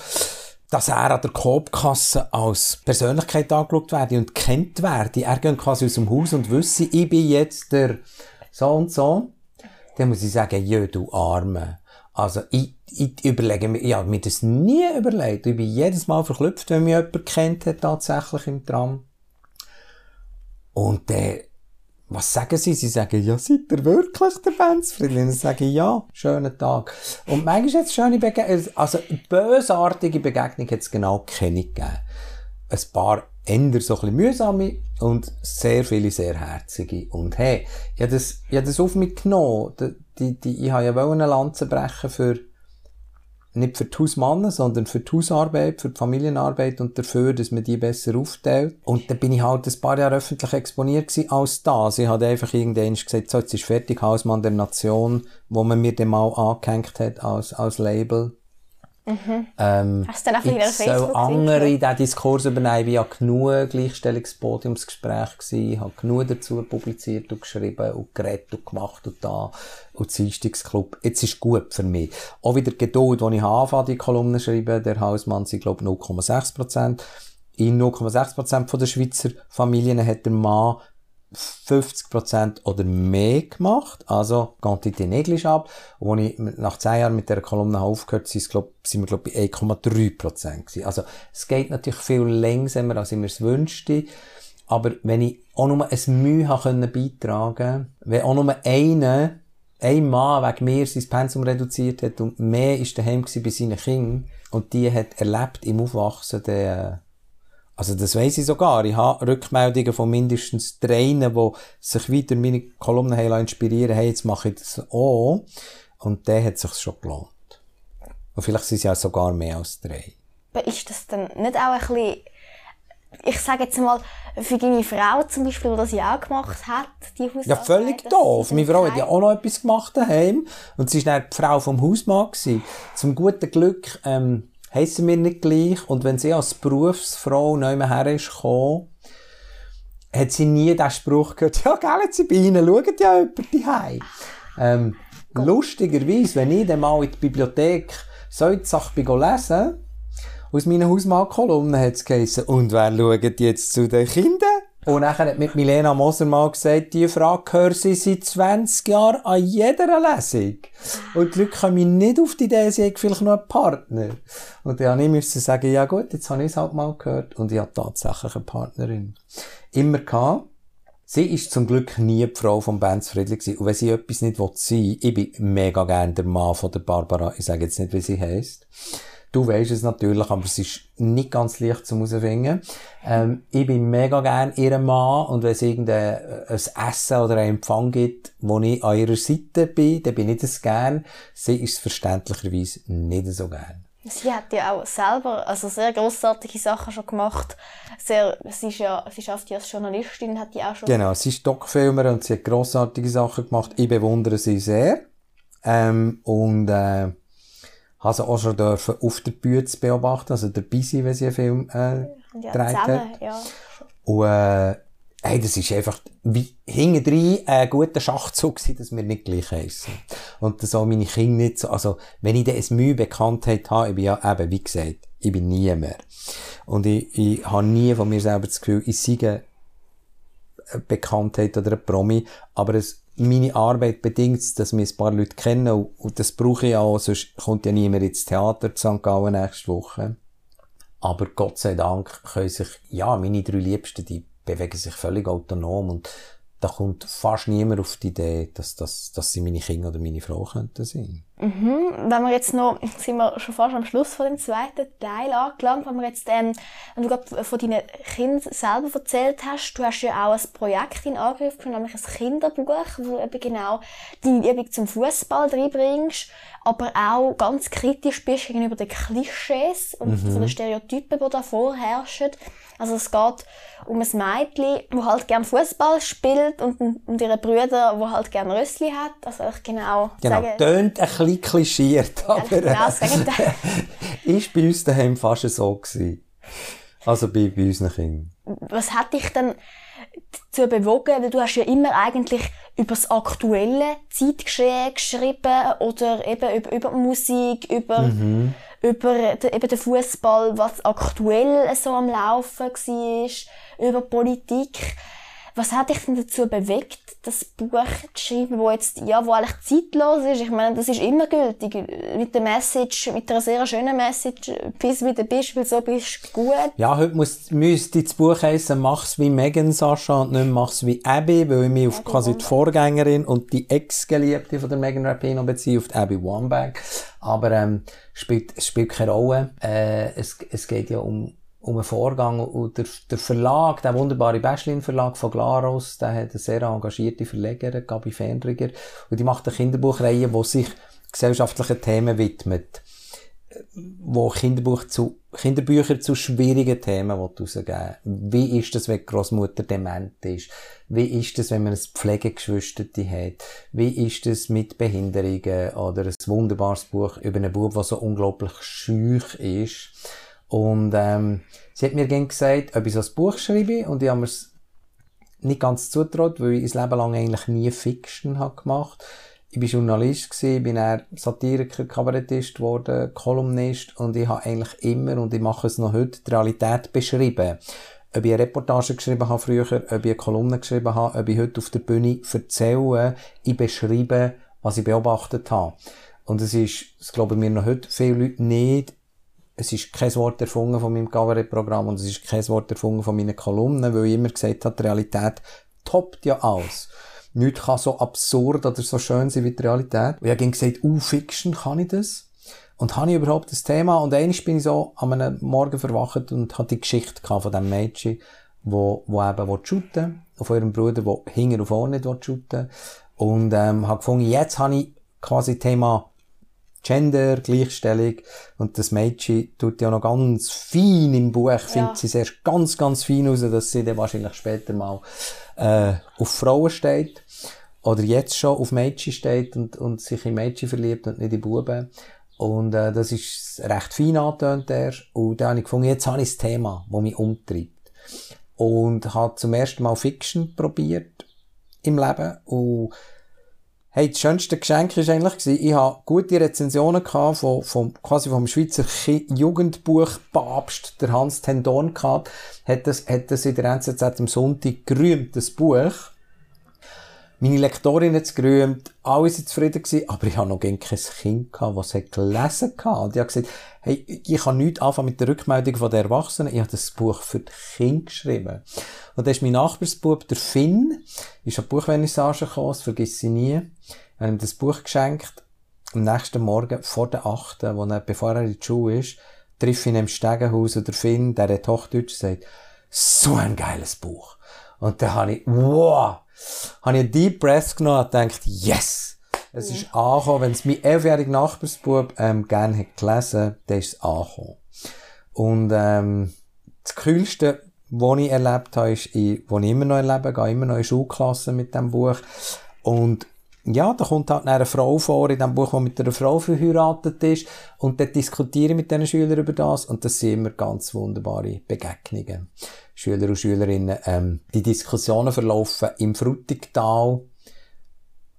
dass er an der Coop-Kasse als Persönlichkeit angeschaut werde und kennt werde. Er geht quasi aus dem Haus und wüsste, ich bin jetzt der so und so. Dann muss ich sagen, ja, du Arme. Also, ich, ich überlege mir, ich habe mir das nie überlegt. Ich bin jedes Mal verklüpft, wenn mich jemand kennt hat, tatsächlich im Tram. Und dann, was sagen sie? Sie sagen, ja, seid ihr wirklich der Fansfriedlin? Und sagen, ja, schönen Tag. Und manchmal hat es schöne Begegnungen, also bösartige Begegnungen hat es genau keine gegeben. Ein paar eher so ein bisschen mühsame und sehr viele sehr herzige. Und hey, ich habe das, ich habe das auf mich genommen. Die, die, ich habe ja eine Lanze brechen für, nicht für die Hausmannen, sondern für die Hausarbeit, für die Familienarbeit und dafür, dass man die besser aufteilt. Und dann bin ich halt ein paar Jahre öffentlich exponiert gewesen als das. Ich hatte einfach irgendwann gesagt, so, jetzt ist fertig, Hausmann der Nation, wo man mir dann mal angehängt hat als, als Label. Mhm. Ähm, Hast du dann einfach in ich soll andere in diesen Diskurs übernehmen. Ich habe genug Gleichstellungspodiumsgespräche gewesen, habe genug dazu publiziert und geschrieben und geredet und gemacht und da und Dienstagsclub. Jetzt ist gut für mich. Auch wieder Geduld, als ich anfange, die Kolumnen schreiben, der Hausmann sind, glaube ich, 0,6 Prozent. In 0,6 Prozent der Schweizer Familien hat der Mann 50% oder mehr gemacht, also Quantität negligeable. Und als ich nach 10 Jahren mit dieser Kolumne aufgehört glaub, sind wir, glaube ich, bei 1,3% gewesen. Also, es geht natürlich viel langsamer, als ich mir es wünschte. Aber wenn ich auch nur ein Mühe habe beitragen, wenn auch nur einer, ein Mann wegen mir sein Pensum reduziert hat und mehr ist daheim bei seinen Kindern und die hat erlebt im Aufwachsen, der, also das weiss ich sogar. Ich habe Rückmeldungen von mindestens drei, die sich weiter meine Kolumnen haben inspirieren hey, jetzt mache ich das auch. Und der hat sich schon gelohnt. Und vielleicht sind es ja sogar mehr als drei. Aber ist das dann nicht auch ein bisschen, ich sage jetzt mal, für deine Frau zum Beispiel, die das ja auch gemacht hat, die Hausarbeit? Ja, völlig doof. Meine Frau hat ja auch noch etwas gemacht daheim. Und sie war dann die Frau vom Hausmann. Gewesen. Zum guten Glück, ähm, heissen wir nicht gleich. Und wenn sie als Berufsfrau neu her ist gekommen, hat sie nie den Spruch gehört, [LAUGHS] ja, gell, sie bei Ihnen, schaut ja jemand die ähm, Lustigerweise, wenn ich dann mal in die Bibliothek solche Sachen lesen aus meinen Hausmann-Kolumnen hat es geheißen, und wer schaut jetzt zu den Kindern? Und nachher hat mit Milena Moser mal gesagt, die Frage hören sie seit 20 Jahren an jeder Lesung. Und die Leute kommen nicht auf die Idee, sie haben vielleicht noch einen Partner. Und dann musste ich sagen, ja gut, jetzt habe ich es halt mal gehört. Und ich habe tatsächlich eine Partnerin. Immer gehabt. Sie ist zum Glück nie die Frau von Benz Friedli. Und wenn sie etwas nicht sein ich bin mega gern der Mann von der Barbara. Ich sage jetzt nicht, wie sie heisst. Du weisst es natürlich, aber es ist nicht ganz leicht zu herausfinden. Ähm, ich bin mega gern ihr Mann und wenn es irgendein äh, Essen oder einen Empfang gibt, wo ich an ihrer Seite bin, dann bin ich das gern. Sie ist es verständlicherweise nicht so gern. Sie hat ja auch selber also sehr grossartige Sachen schon gemacht. Sehr, sie, ist ja, sie schafft ja als Journalistin, hat die auch schon... Genau, sie ist Doc-Filmer und sie hat grossartige Sachen gemacht. Ich bewundere sie sehr. Ähm, und äh, habe sie auch schon dürfen auf der Bühne beobachten, also dabei sein, wenn sie einen Film äh, ja, gedreht hat. Ja. Und äh, hey, das ist einfach wie hinten ein guter Schachzug gewesen, dass wir nicht gleich heissen. Und dass auch meine Kinder nicht so, also wenn ich dann ein Mühe Bekanntheit habe, ich bin ja eben, wie gesagt, ich bin nie mehr. Und ich, ich habe nie von mir selber das Gefühl, ich sei eine Bekanntheit oder ein Promi, aber es meine Arbeit bedingt dass wir ein paar Leute kennen und das brauche ich auch, sonst kommt ja niemand ins Theater zu St. Gallen nächste Woche. Aber Gott sei Dank können sich, ja, meine drei Liebsten, die bewegen sich völlig autonom und da kommt fast niemand auf die Idee, dass, dass, dass sie meine Kinder oder meine Frau könnten sein. Mhm. Wenn wir jetzt noch, sind wir schon fast am Schluss von dem zweiten Teil angelangt, wenn wir jetzt, ähm, wenn du gerade von deinen Kindern selber erzählt hast, du hast ja auch ein Projekt in Angriff genommen, nämlich ein Kinderbuch, wo du eben genau deine Liebe zum Fußball reinbringst, aber auch ganz kritisch bist gegenüber den Klischees und mhm. den Stereotypen, die da vorherrschen. Also es geht um ein Mädchen, das halt gerne Fußball spielt und, und ihre Brüder, der halt gerne Rössli hat. Also ich genau Genau, tönt ein bisschen klischiert, aber genau, äh, [LAUGHS] ist bei uns daheim fast so gewesen. Also bei, bei unseren Kindern. Was hat dich denn dazu bewogen? Du hast ja immer eigentlich über das aktuelle Zeitgeschehen geschrieben oder eben über, über Musik, über... Mhm über eben den Fußball, was aktuell so am Laufen war, über Politik. Was hat dich denn dazu bewegt, das Buch zu schreiben, wo jetzt, ja, wo eigentlich zeitlos ist? Ich meine, das ist immer gültig. Mit der Message, mit einer sehr schönen Message, bis wie du bist, weil so bist du gut. Ja, heute muss, müsste das Buch heißen, mach's wie Megan Sascha und nicht mach's wie Abby, weil ich mich auf quasi die Vorgängerin und die Ex-Geliebte von der Megan Rapinoe beziehe, auf die Abby Wambach. Aber, ähm, spielt, spielt keine Rolle. Äh, es, es geht ja um um einen Vorgang. Und der, der Verlag, der wunderbare Beschlin Verlag von Glaros, der hat eine sehr engagierte Verlegerin, Gabi Fenriger. Und die macht eine Kinderbuchreihe, die sich gesellschaftlichen Themen widmet. Wo Kinderbuch zu, Kinderbücher zu schwierigen Themen rausgeben Wie ist das, wenn Großmutter dement ist? Wie ist das, wenn man ein Pflegegeschwister hat? Wie ist das mit Behinderungen? Oder ein wunderbares Buch über einen Bub, der so unglaublich schüch ist und ähm, sie hat mir gerne gesagt, ob ich so ein Buch schreibe und ich habe mir es nicht ganz zutraut, weil ich das Leben lang eigentlich nie Fiction habe gemacht ich war Journalist, gewesen, bin er Satiriker, Kabarettist geworden, Kolumnist und ich habe eigentlich immer, und ich mache es noch heute, die Realität beschrieben. Ob ich eine Reportage geschrieben habe früher, ob ich eine Kolumne geschrieben habe, ob ich heute auf der Bühne erzähle, ich beschreibe, was ich beobachtet habe. Und es ist, das glauben mir noch heute viele Leute nicht, es ist kein Wort erfunden von meinem Kabarettprogramm und es ist kein Wort erfunden von meinen Kolumnen, weil ich immer gesagt habe, die Realität toppt ja alles. Nichts kann so absurd oder so schön sein wie die Realität. Und ich habe gesagt, uh, Fiction, kann ich das? Und habe ich überhaupt das Thema? Und eines bin ich so an einem Morgen verwacht und hatte die Geschichte von diesem Mädchen, wo, wo eben shooten und von ihrem Bruder, der hinten und vorne nicht shooten Und ähm, habe gefunden, jetzt habe ich quasi Thema Gender, Gleichstellung. Und das Mädchen tut ja noch ganz fein im Buch, ja. findet sie sehr ganz, ganz fein aus, dass sie dann wahrscheinlich später mal äh, auf Frauen steht. Oder jetzt schon auf Mädchen steht und, und sich in Mädchen verliebt und nicht in Buben. Und äh, das ist recht fein angetönt erst. Und dann habe ich gefunden, jetzt habe ich das Thema, das mich umtreibt. Und habe zum ersten Mal Fiction probiert im Leben. Und Hey, das schönste Geschenk war eigentlich, ich habe gute Rezensionen gehabt von, von, quasi vom Schweizer Jugendbuchpapst, der Hans Tendorn gehabt, hat das, hat das in der NZZ am Sonntag gerühmt, das Buch. Meine Lektorin hat es gerühmt, alle sind zufrieden gewesen, aber ich habe noch kein Kind gehabt, das es gelesen hat. Und ich habe gesagt, hey, ich kann nichts anfangen mit der Rückmeldung den Erwachsenen, ich habe das Buch für die Kinder geschrieben. Und da ist mein Nachbarsbub, der Finn, ist an die Buchvernissage gekommen, das vergesse ich nie. Ich habe ihm das Buch geschenkt. Am nächsten Morgen, vor der 8., wo er, bevor er in die Schule ist, ich ihn im Stegenhaus und der Finn, der hat Hochdeutsch sagt, so ein geiles Buch. Und da habe ich, wow, habe ich einen Deep Breath genommen und gedacht, yes! Es ja. ist angekommen. Wenn es mein elfjähriger Nachbarsbub ähm, gerne hat gelesen, dann ist es angekommen. Und ähm, das Kühlste, was ich erlebt habe, ist, ich, wo ich immer noch erlebe, gehe immer noch in Schulklassen mit dem Buch. Und ja, da kommt halt eine Frau vor in dem Buch, die mit einer Frau verheiratet ist. Und dann diskutiere ich mit diesen Schülern über das. Und das sind immer ganz wunderbare Begegnungen. Schüler und Schülerinnen. Ähm, die Diskussionen verlaufen im Frutigtal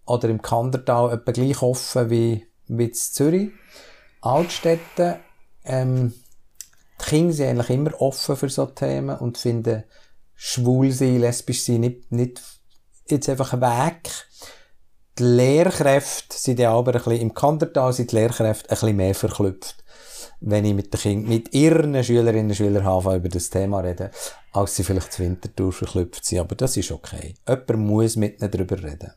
oder im Kandertal etwa gleich offen wie, wie in Zürich. Altstädte, ähm, die Kinder sind eigentlich immer offen für so Themen und finden schwul sein, lesbisch sein nicht, nicht jetzt einfach weg. Die Lehrkräfte sind ja aber ein bisschen, im Kandertal sind die Lehrkräfte ein bisschen mehr verklüpft wenn ich mit den Kindern, mit ihren Schülerinnen und Schülern habe, über das Thema reden, als sie vielleicht zu Winterthur verklüpft sind. Aber das ist okay. Jemand muss mit ihnen darüber reden.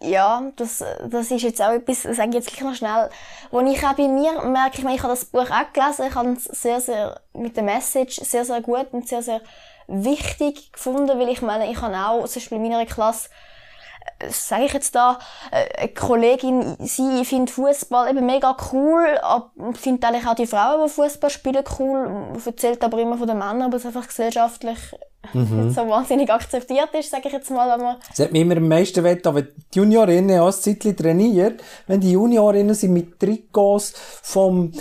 Ja, das, das ist jetzt auch etwas, das sage ich jetzt gleich noch schnell. Wo ich auch bei mir merke, ich, meine, ich habe das Buch auch gelesen, ich habe es sehr, sehr, mit der Message sehr, sehr gut und sehr, sehr wichtig gefunden, weil ich meine, ich habe auch, zum Beispiel in meiner Klasse, sage ich jetzt da, äh, eine Kollegin, sie findet Fußball eben mega cool, findet eigentlich auch die Frauen, die Fußball spielen, cool, erzählt aber immer von den Männern, aber es einfach gesellschaftlich mhm. so wahnsinnig akzeptiert ist, sage ich jetzt mal. Wenn man das hat mich immer am meisten wett, wenn die Juniorinnen auch ein trainiert, wenn die Juniorinnen sind mit Trikots vom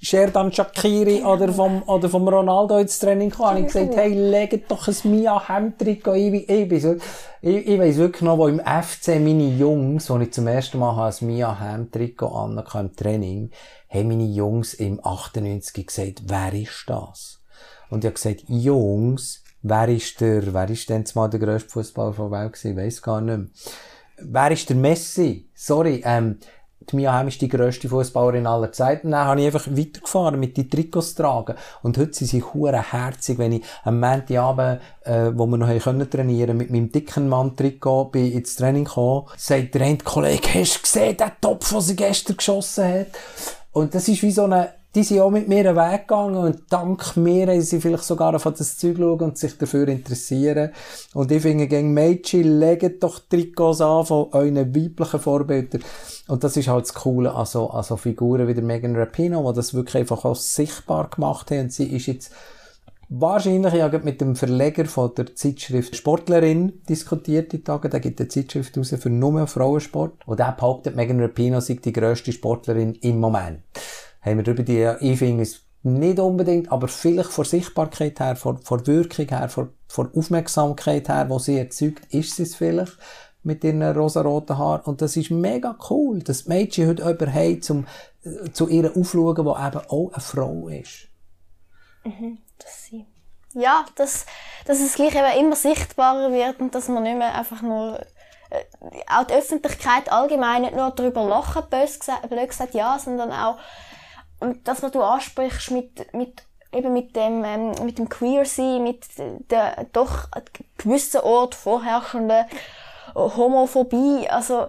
Sherdan Shakiri oder vom, oder vom Ronaldo ins Training gekommen, habe ich gesagt, hey, legt doch ein Mia Hemd-Trikot ein, ich, ich, ich, ich weiss wirklich noch, wo im FC meine Jungs, wo ich zum ersten Mal ein Mia Hemd-Trikot an im Training, haben meine Jungs im 98 gesagt, wer ist das? Und ich habe gesagt, Jungs, Wer ist der, wer ist denn mal der grösste Fußballer der Welt gewesen? Ich weiss gar nicht mehr. Wer ist der Messi? Sorry, ähm, die Mia Hamm ist die grösste Fußballerin aller Zeiten. Dann habe ich einfach weitergefahren mit den Trikots tragen. Und heute sind sie hure herzig, wenn ich am Montagabend, äh, wo wir noch können trainieren, mit meinem dicken Mann-Trikot ins Training gekommen, sagt der eine Kollege, hast du gesehen, den Topf, den sie gestern geschossen hat? Und das ist wie so eine, die sind auch mit mir einen Weg gegangen und dank mir haben sie vielleicht sogar auf das Zeug schauen und sich dafür interessieren. Und ich finde, gegen Mädchen, legt doch Trikots an von euren weiblichen Vorbildern. Und das ist halt das Coole an so, an so Figuren wie der Megan Rapino, die das wirklich einfach auch sichtbar gemacht haben. Und sie ist jetzt Wahrscheinlich, ich habe mit dem Verleger von der Zeitschrift Sportlerin diskutiert die Tage. Der gibt eine Zeitschrift raus für nur Frauensport. Und der behauptet, Megan Rapinoe sei die grösste Sportlerin im Moment. Haben wir darüber die, ich nicht unbedingt, aber vielleicht von Sichtbarkeit her, von, von Wirkung her, von, von Aufmerksamkeit her, wo sie erzeugt, ist sie es vielleicht mit ihren rosaroten Haaren. Und das ist mega cool, dass Mädchen heute jemanden haben, zum, äh, zu ihr aufschauen, die eben auch eine Frau ist. Mhm dass sie ja, dass, dass es gleich eben immer sichtbarer wird und dass man nicht mehr einfach nur äh, auch die Öffentlichkeit allgemein nicht nur darüber lachen, blöd gesagt, ja, sondern auch und das, was du ansprichst mit, mit eben mit dem, ähm, mit dem Queer sein, mit der doch gewissen Ort vorherrschenden Homophobie, also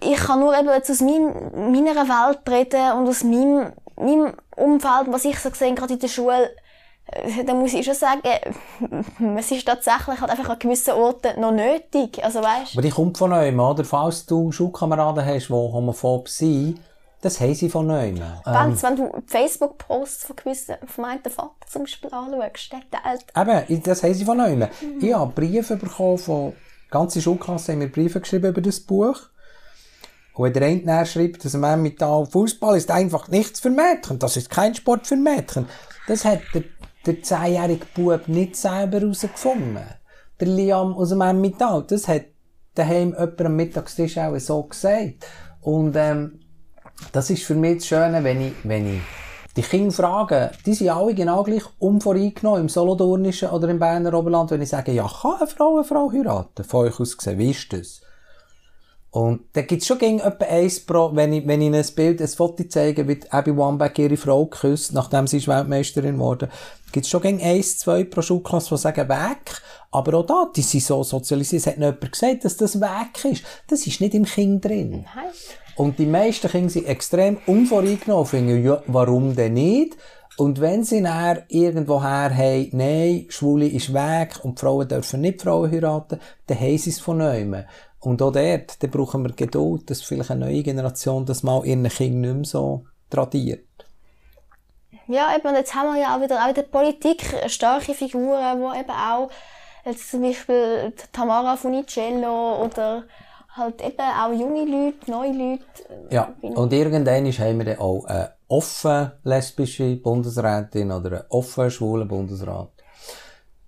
ich kann nur eben jetzt aus mein, meiner Welt reden und aus meinem, meinem Umfeld, was ich so gesehen gerade in der Schule, äh, da muss ich schon sagen, [LAUGHS] es ist tatsächlich halt einfach an gewissen Orten noch nötig. Also, weißt? Aber die kommt von neuem, oder? Falls du Schulkameraden hast, die homophob sind, das haben sie von neuem. Ähm, wenn du Facebook-Posts von gewissen vermeinten Vater zum Beispiel anschaust, der teilt. Eben, das haben sie von neuem. Mhm. Ich habe Briefe bekommen von, ganze Schulklasse haben mir Briefe geschrieben über das Buch. Und der eine schreibt, dass man mit Fußball ist einfach nichts für Mädchen, das ist kein Sport für Mädchen. Das hat der, der zehnjährige Bub nicht selber herausgefunden. Der Liam aus dem Emmental, das hat daheim jemand am Mittagstisch auch so gesagt. Und, ähm, das ist für mich das Schöne, wenn ich, wenn ich die Kinder frage, die sind alle genau gleich unvoreingenommen im Solothurnischen oder im Berner Oberland, wenn ich sage, ja, kann eine Frau eine Frau heiraten? Von euch aus gesehen, wie ist das? Und da gibt's schon gegen etwa eins pro, wenn ich, wenn ich ein Bild, ein Foto zeige, wie Abby Wambach ihre Frau küsst, nachdem sie ist Weltmeisterin wurde, gibt's schon gegen eins, zwei pro Schulklasse, die sagen, weg. Aber auch da, die sind so sozialisiert. Es hat nicht jemand gesagt, dass das weg ist. Das ist nicht im Kind drin. Nein. Und die meisten Kinder sind extrem unvoreingenommen, finden, ja, warum denn nicht? Und wenn sie dann irgendwoher haben, nein, Schwule ist weg und Frauen dürfen nicht Frauen heiraten, dann haben sie es von neuem. Und auch dort, da brauchen wir Geduld, dass vielleicht eine neue Generation das mal ihren Kindern nicht mehr so tradiert. Ja, eben, jetzt haben wir ja auch wieder auch in der Politik starke Figuren, die eben auch, jetzt zum Beispiel Tamara Funicello oder halt eben auch junge Leute, neue Leute. Ja, und irgendwann haben wir dann auch eine offen lesbische Bundesrätin oder einen offen schwulen Bundesrat.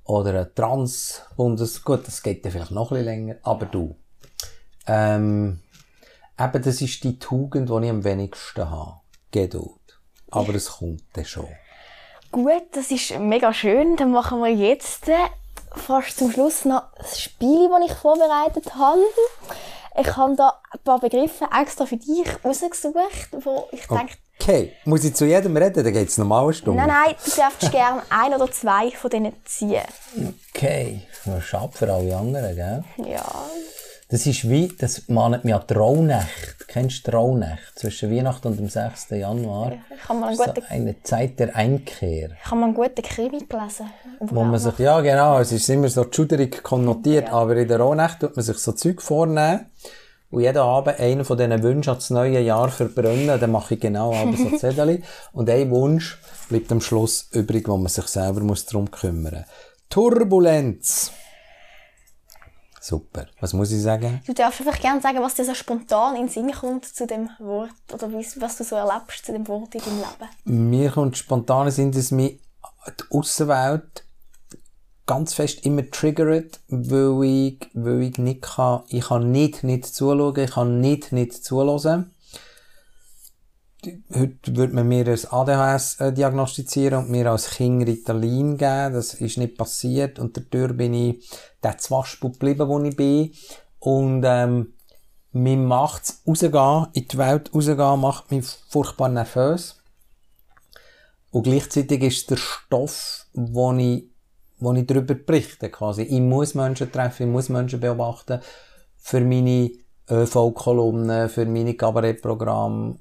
Oder eine trans Bundes... Gut, das geht dann vielleicht noch ein bisschen länger, aber du. Ähm, eben, das ist die Tugend, die ich am wenigsten habe. Geduld. Aber es kommt dann schon. Gut, das ist mega schön. Dann machen wir jetzt äh, fast zum Schluss noch das Spiel, das ich vorbereitet habe. Ich habe da ein paar Begriffe extra für dich rausgesucht, wo ich denke... Okay, muss ich zu jedem reden? Dann geht es normal Stunde. Nein, nein, du darfst gerne [LAUGHS] ein oder zwei von denen ziehen. Okay, schade für alle anderen, gell? Ja. Das ist wie, das mahnet mich an Traunacht. Kennst du Traunacht? Zwischen Weihnachten und dem 6. Januar. Ich habe mal einen guten, so eine Zeit der Einkehr. Ich habe mal einen guten Krimi gelesen. Wo man sich, ja genau, es ist immer so schuderig konnotiert, ja. aber in der Raunacht tut man sich so Zeug vornehmen. Und jeden Abend einen von diesen Wünschen das neue Jahr verbrennen, dann mache ich genau so Zettel. [LAUGHS] und ein Wunsch bleibt am Schluss übrig, wo man sich selber muss darum kümmern muss. Turbulenz. Super. Was muss ich sagen? Du darfst einfach gerne sagen, was dir so spontan in den Sinn kommt zu dem Wort oder was du so erlebst zu dem Wort in deinem Leben. Mir kommt spontan in Sinn, dass mich die Außenwelt ganz fest immer triggert, weil ich, weil ich nicht kann, ich kann nicht nicht zuschauen, ich kann nicht nicht zulassen heute würde man mir ein ADHS äh, diagnostizieren und mir als Kind Ritalin geben. Das ist nicht passiert und dadurch bin ich der Zwaschbub geblieben, wo ich bin. Und, ähm, mir macht's rausgehen, in die Welt rausgehen, macht mich furchtbar nervös. Und gleichzeitig ist der Stoff, wo ich, wo ich darüber berichte, quasi. Ich muss Menschen treffen, ich muss Menschen beobachten, für meine ÖV-Kolumnen, für meine Kabarettprogramme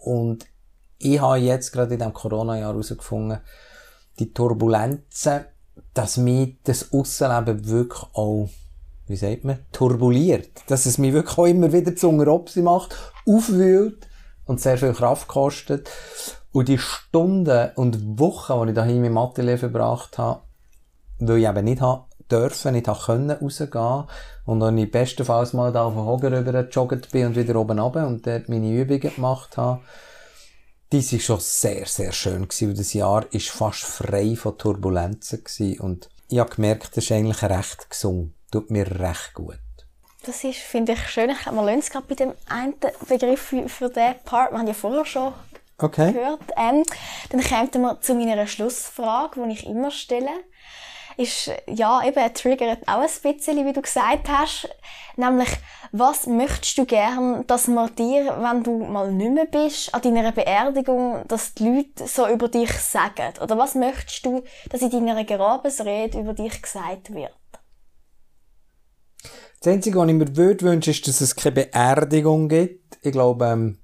und ich habe jetzt gerade in diesem Corona-Jahr herausgefunden, die Turbulenzen, dass mich das Aussenleben wirklich auch, wie sagt man, turbuliert. Dass es mich wirklich auch immer wieder zu Opsi macht, aufwühlt und sehr viel Kraft kostet. Und die Stunden und Wochen, die ich daheim im Atelier verbracht habe, weil ich eben nicht habe dürfen, nicht habe können rausgehen und dann ich bestenfalls mal da auf den Hocker rüber gejoggt bin und wieder oben runter und dort meine Übungen gemacht habe, dies war schon sehr, sehr schön gewesen. Und das Jahr war fast frei von Turbulenzen gewesen. Und ich habe gemerkt, das ist eigentlich recht gesund. Tut mir recht gut. Das ist, finde ich, schön. Ich glaube, wir lernen es gerade bei dem einen Begriff für, für diesen Part. Wir haben ja vorher schon okay. gehört. Ähm, dann kommen wir zu meiner Schlussfrage, die ich immer stelle ist, ja, eben, triggert auch ein bisschen, wie du gesagt hast. Nämlich, was möchtest du gern, dass man dir, wenn du mal nicht mehr bist, an deiner Beerdigung, dass die Leute so über dich sagen? Oder was möchtest du, dass in deiner Grabesrede über dich gesagt wird? Das Einzige, was ich mir würde wünschen, ist, dass es keine Beerdigung gibt. Ich glaube, ähm,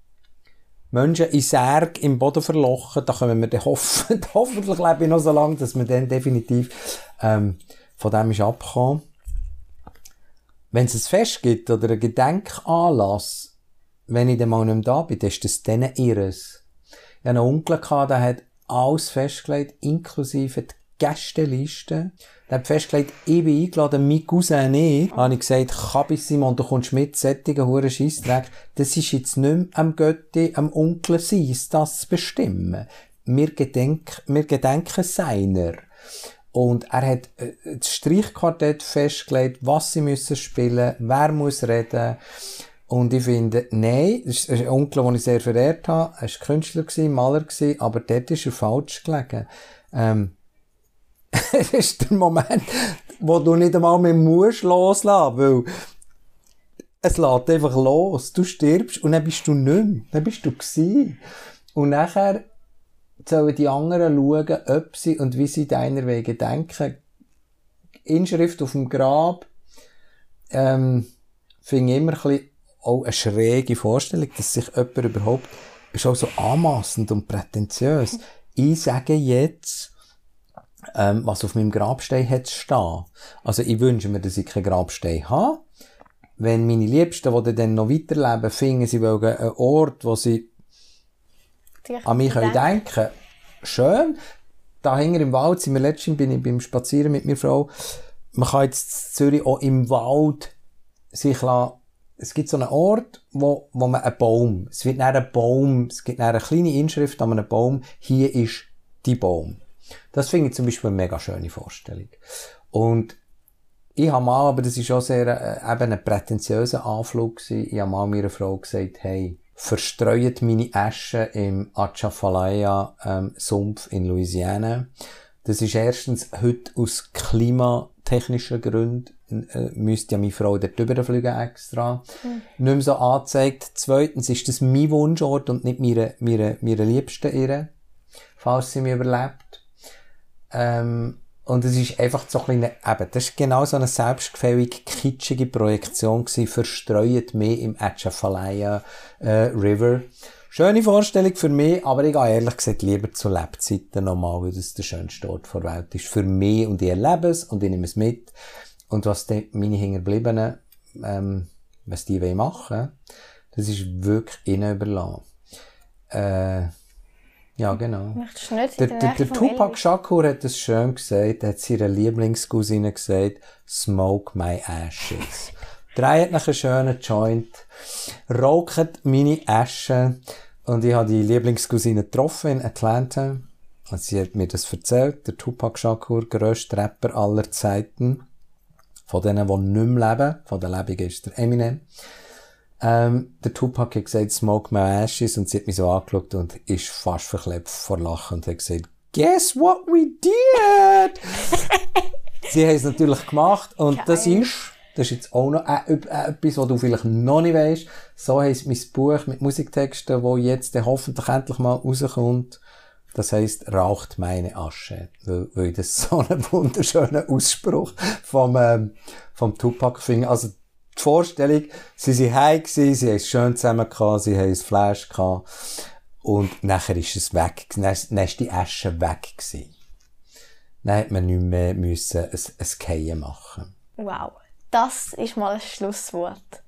Menschen in Särg im Boden verlochen, da können wir dann hoffen, [LAUGHS] hoffentlich lebe ich noch so lange, dass wir dann definitiv ähm, von dem ist abgekommen. Wenn es ein Fest gibt oder einen Gedenkanlass, wenn ich dann mal nicht mehr da bin, dann ist das dann ihres. Ich hatte einen Onkel, der hat alles festgelegt, inklusive die Gästeliste. Der hat festgelegt, ich bin eingeladen, mein Cousin nicht. Da habe ich gesagt, Kabi Simon, du kommst mit, sättigen Huren Scheissdreck. Das ist jetzt nicht mehr am Götti, am Onkel sein, das zu bestimmen. Wir gedenken, wir gedenken seiner. Und er hat äh, das Streichquartett festgelegt, was sie müssen spielen, wer muss reden. Und ich finde, nein, das ist ein Onkel, den ich sehr verehrt habe. Er war Künstler, Maler, aber dort ist er falsch gelegen. Ähm, [LAUGHS] es ist der Moment, wo du nicht einmal mehr musst loslassen, weil es lädt einfach los. Du stirbst und dann bist du nicht mehr. Dann bist du gewesen. Und nachher sollen die anderen schauen, ob sie und wie sie deiner Wege denken. Inschrift auf dem Grab, ähm, ich immer ein bisschen auch eine schräge Vorstellung, dass sich jemand überhaupt, ist auch so anmassend und prätentiös. Ich sage jetzt, ähm, was auf meinem Grabstein hat stehen. Also ich wünsche mir, dass ich keinen Grabstein habe. Wenn meine Liebsten, die dann noch weiterleben, finden, sie wollen einen Ort, wo sie an mich denken. denken Schön. Da hinten im Wald sind wir letztens, bin ich beim Spazieren mit meiner Frau. Man kann jetzt in Zürich auch im Wald sich lassen, es gibt so einen Ort, wo, wo man einen Baum, es wird nach einem Baum, es gibt eine kleine Inschrift an einem Baum, hier ist die Baum. Das finde ich zum Beispiel eine mega schöne Vorstellung. Und ich habe mal, aber das ist auch sehr, äh, eben ein prätentiöser Anflug gewesen, ich habe mal meiner Frau gesagt, hey, verstreut meine Asche im Atchafalaya ähm, in Louisiana. Das ist erstens heute aus klimatechnischen Gründen äh, müsste ja meine Frau dort fliegen extra. Mhm. Nicht mehr so angezeigt. Zweitens ist das mein Wunschort und nicht meine, meine, meine Liebste ihre, falls sie mich überlebt. Ähm, und es ist einfach so ein bisschen, eben, das ist genau so eine selbstgefällig kitschige Projektion gewesen, verstreut mehr im Atchafalaya äh, River. Schöne Vorstellung für mich, aber ich gehe ehrlich gesagt lieber zu Lebzeiten nochmal, weil das der schönste Ort der Welt ist. Für mich und ich erlebe es und ich nehme es mit. Und was die, meine Hinterbliebenen, ähm, was die machen wollen, das ist wirklich ihnen überlassen. Äh, ja, genau. Nicht der, der, der Tupac Shakur hat es schön gesagt, hat seiner Lieblingscousine gesagt, smoke my ashes. [LAUGHS] Drei nach einen schönen Joint, raucht meine Asche und ich habe die Lieblingscousine getroffen in Atlanta. Und sie hat mir das erzählt, der Tupac Shakur, grösster Rapper aller Zeiten, von denen, die nicht mehr leben, von den Lebenden ist der Eminem. Ähm, der Tupac hat gesagt, smoke my ashes, und sie hat mich so angeschaut und ist fast verklebt vor Lachen und hat gesagt, guess what we did? [LAUGHS] sie haben es natürlich gemacht und Geil. das ist, das ist jetzt auch noch etwas, was du vielleicht noch nicht weißt. So heisst mein Buch mit Musiktexten, wo jetzt hoffentlich endlich mal rauskommt. Das heisst, raucht meine Asche. Weil, weil das so einen wunderschönen Ausspruch vom, ähm, vom Tupac finde. Also, die Vorstellung, sie sind heim gewesen, sie haben es schön zusammen gehabt, sie haben es Flash gehabt. Und nachher ist es weg, dann, dann ist die Asche weg gewesen. Dann hat man nicht mehr müssen ein, ein Keien machen. Wow. Das ist mal ein Schlusswort.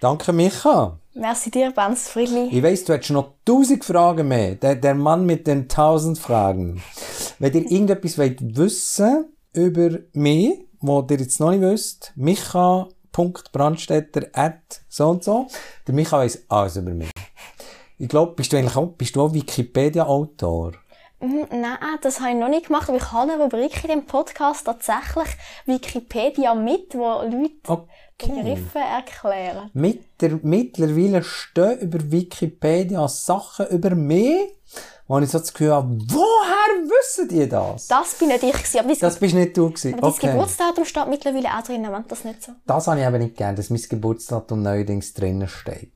Danke, Micha. Merci dir, Benz Friedli. Ich weiss, du hättest noch tausend Fragen mehr. Der, der Mann mit den tausend Fragen. Wenn ihr irgendetwas wollt wissen über mich, was ihr jetzt noch nicht wisst, micha.brandstätter at so und so. Der Micha weiss alles über mich. Ich glaube, bist du eigentlich auch, bist du auch Wikipedia-Autor? Mhm, Nein, das habe ich noch nicht gemacht, aber ich habe eine Rubrik in dem Podcast tatsächlich Wikipedia mit, wo Leute Okay. Begriffe erklären. Mit der, mittlerweile stehen über Wikipedia Sachen über mich, wo ich so das Gefühl habe, woher wissen die das? Das bin nicht ich gewesen, aber Das bist nicht du gewesen. aber dein Okay. Geburtsdatum steht mittlerweile auch drin, wenn das nicht so. Das habe ich eben nicht gern, dass mein Geburtsdatum neuerdings drinnen steht.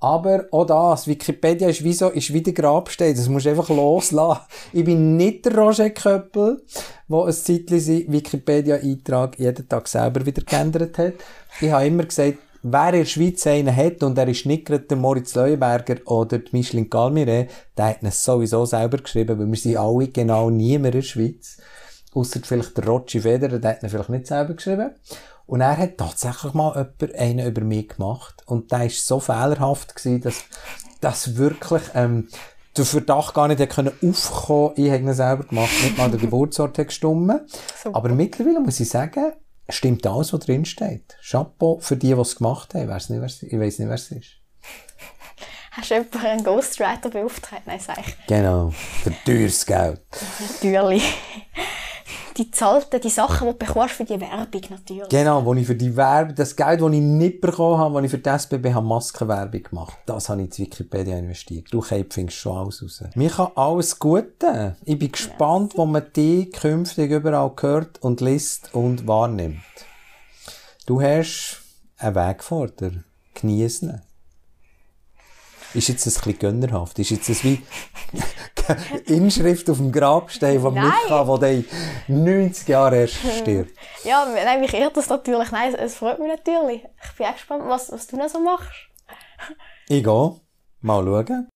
Aber auch das, Wikipedia ist wie so, ist wie der Grabstein, das musst du einfach loslassen. Ich bin nicht der Roger Köppel, der ein Zeitchen seinen Wikipedia-Eintrag jeden Tag selber wieder geändert hat. Ich habe immer gesagt, wer in der Schweiz einen hat, und er ist nicht gerade der Moritz Leuenberger oder die Micheline Galmire, der hat ihn sowieso selber geschrieben, weil wir sind alle genau niemand in der Schweiz. Ausser vielleicht der Roger Federer, der hat ihn vielleicht nicht selber geschrieben. Und er hat tatsächlich mal jemand, einen über mich gemacht. Und der war so fehlerhaft gewesen, dass, dass wirklich, ähm, der Verdacht gar nicht können aufkommen, ich hätte ihn selber gemacht, nicht mal der Geburtsort hat gestimmt. Super. Aber mittlerweile muss ich sagen, stimmt alles, was drin steht. Chapeau für die, die es gemacht haben. Weiss nicht, wer's- Ich weiß nicht, wer es ist. [LAUGHS] Hast du jemanden einen Ghostwriter beauftragt? Nein, sag ich. Genau. Für teures Geld. Natürlich. Die zahlten, die Sachen, die du bekommst für die Werbung, natürlich. Genau, wo ich für die Werbung, das Geld, das ich nicht bekommen habe, wo ich für die SBB habe Maskenwerbung gemacht das habe ich in Wikipedia investiert. Du findest schon alles raus. Mir kann alles Gute. Ich bin gespannt, wo man die künftig überall hört und liest und wahrnimmt. Du hast einen Weg vor dir. Genieß ihn. Ist jetzt ein bisschen gönnerhaft? Ist jetzt das wie [LAUGHS] Inschrift auf dem Grabstein von. Micha, der dann in 90 Jahren erst [LAUGHS] stirbt? Ja, nein, mich ehrt das natürlich. Nein, es, freut mich natürlich. Ich bin auch gespannt, was, was du noch so machst. Ich gehe. Mal schauen.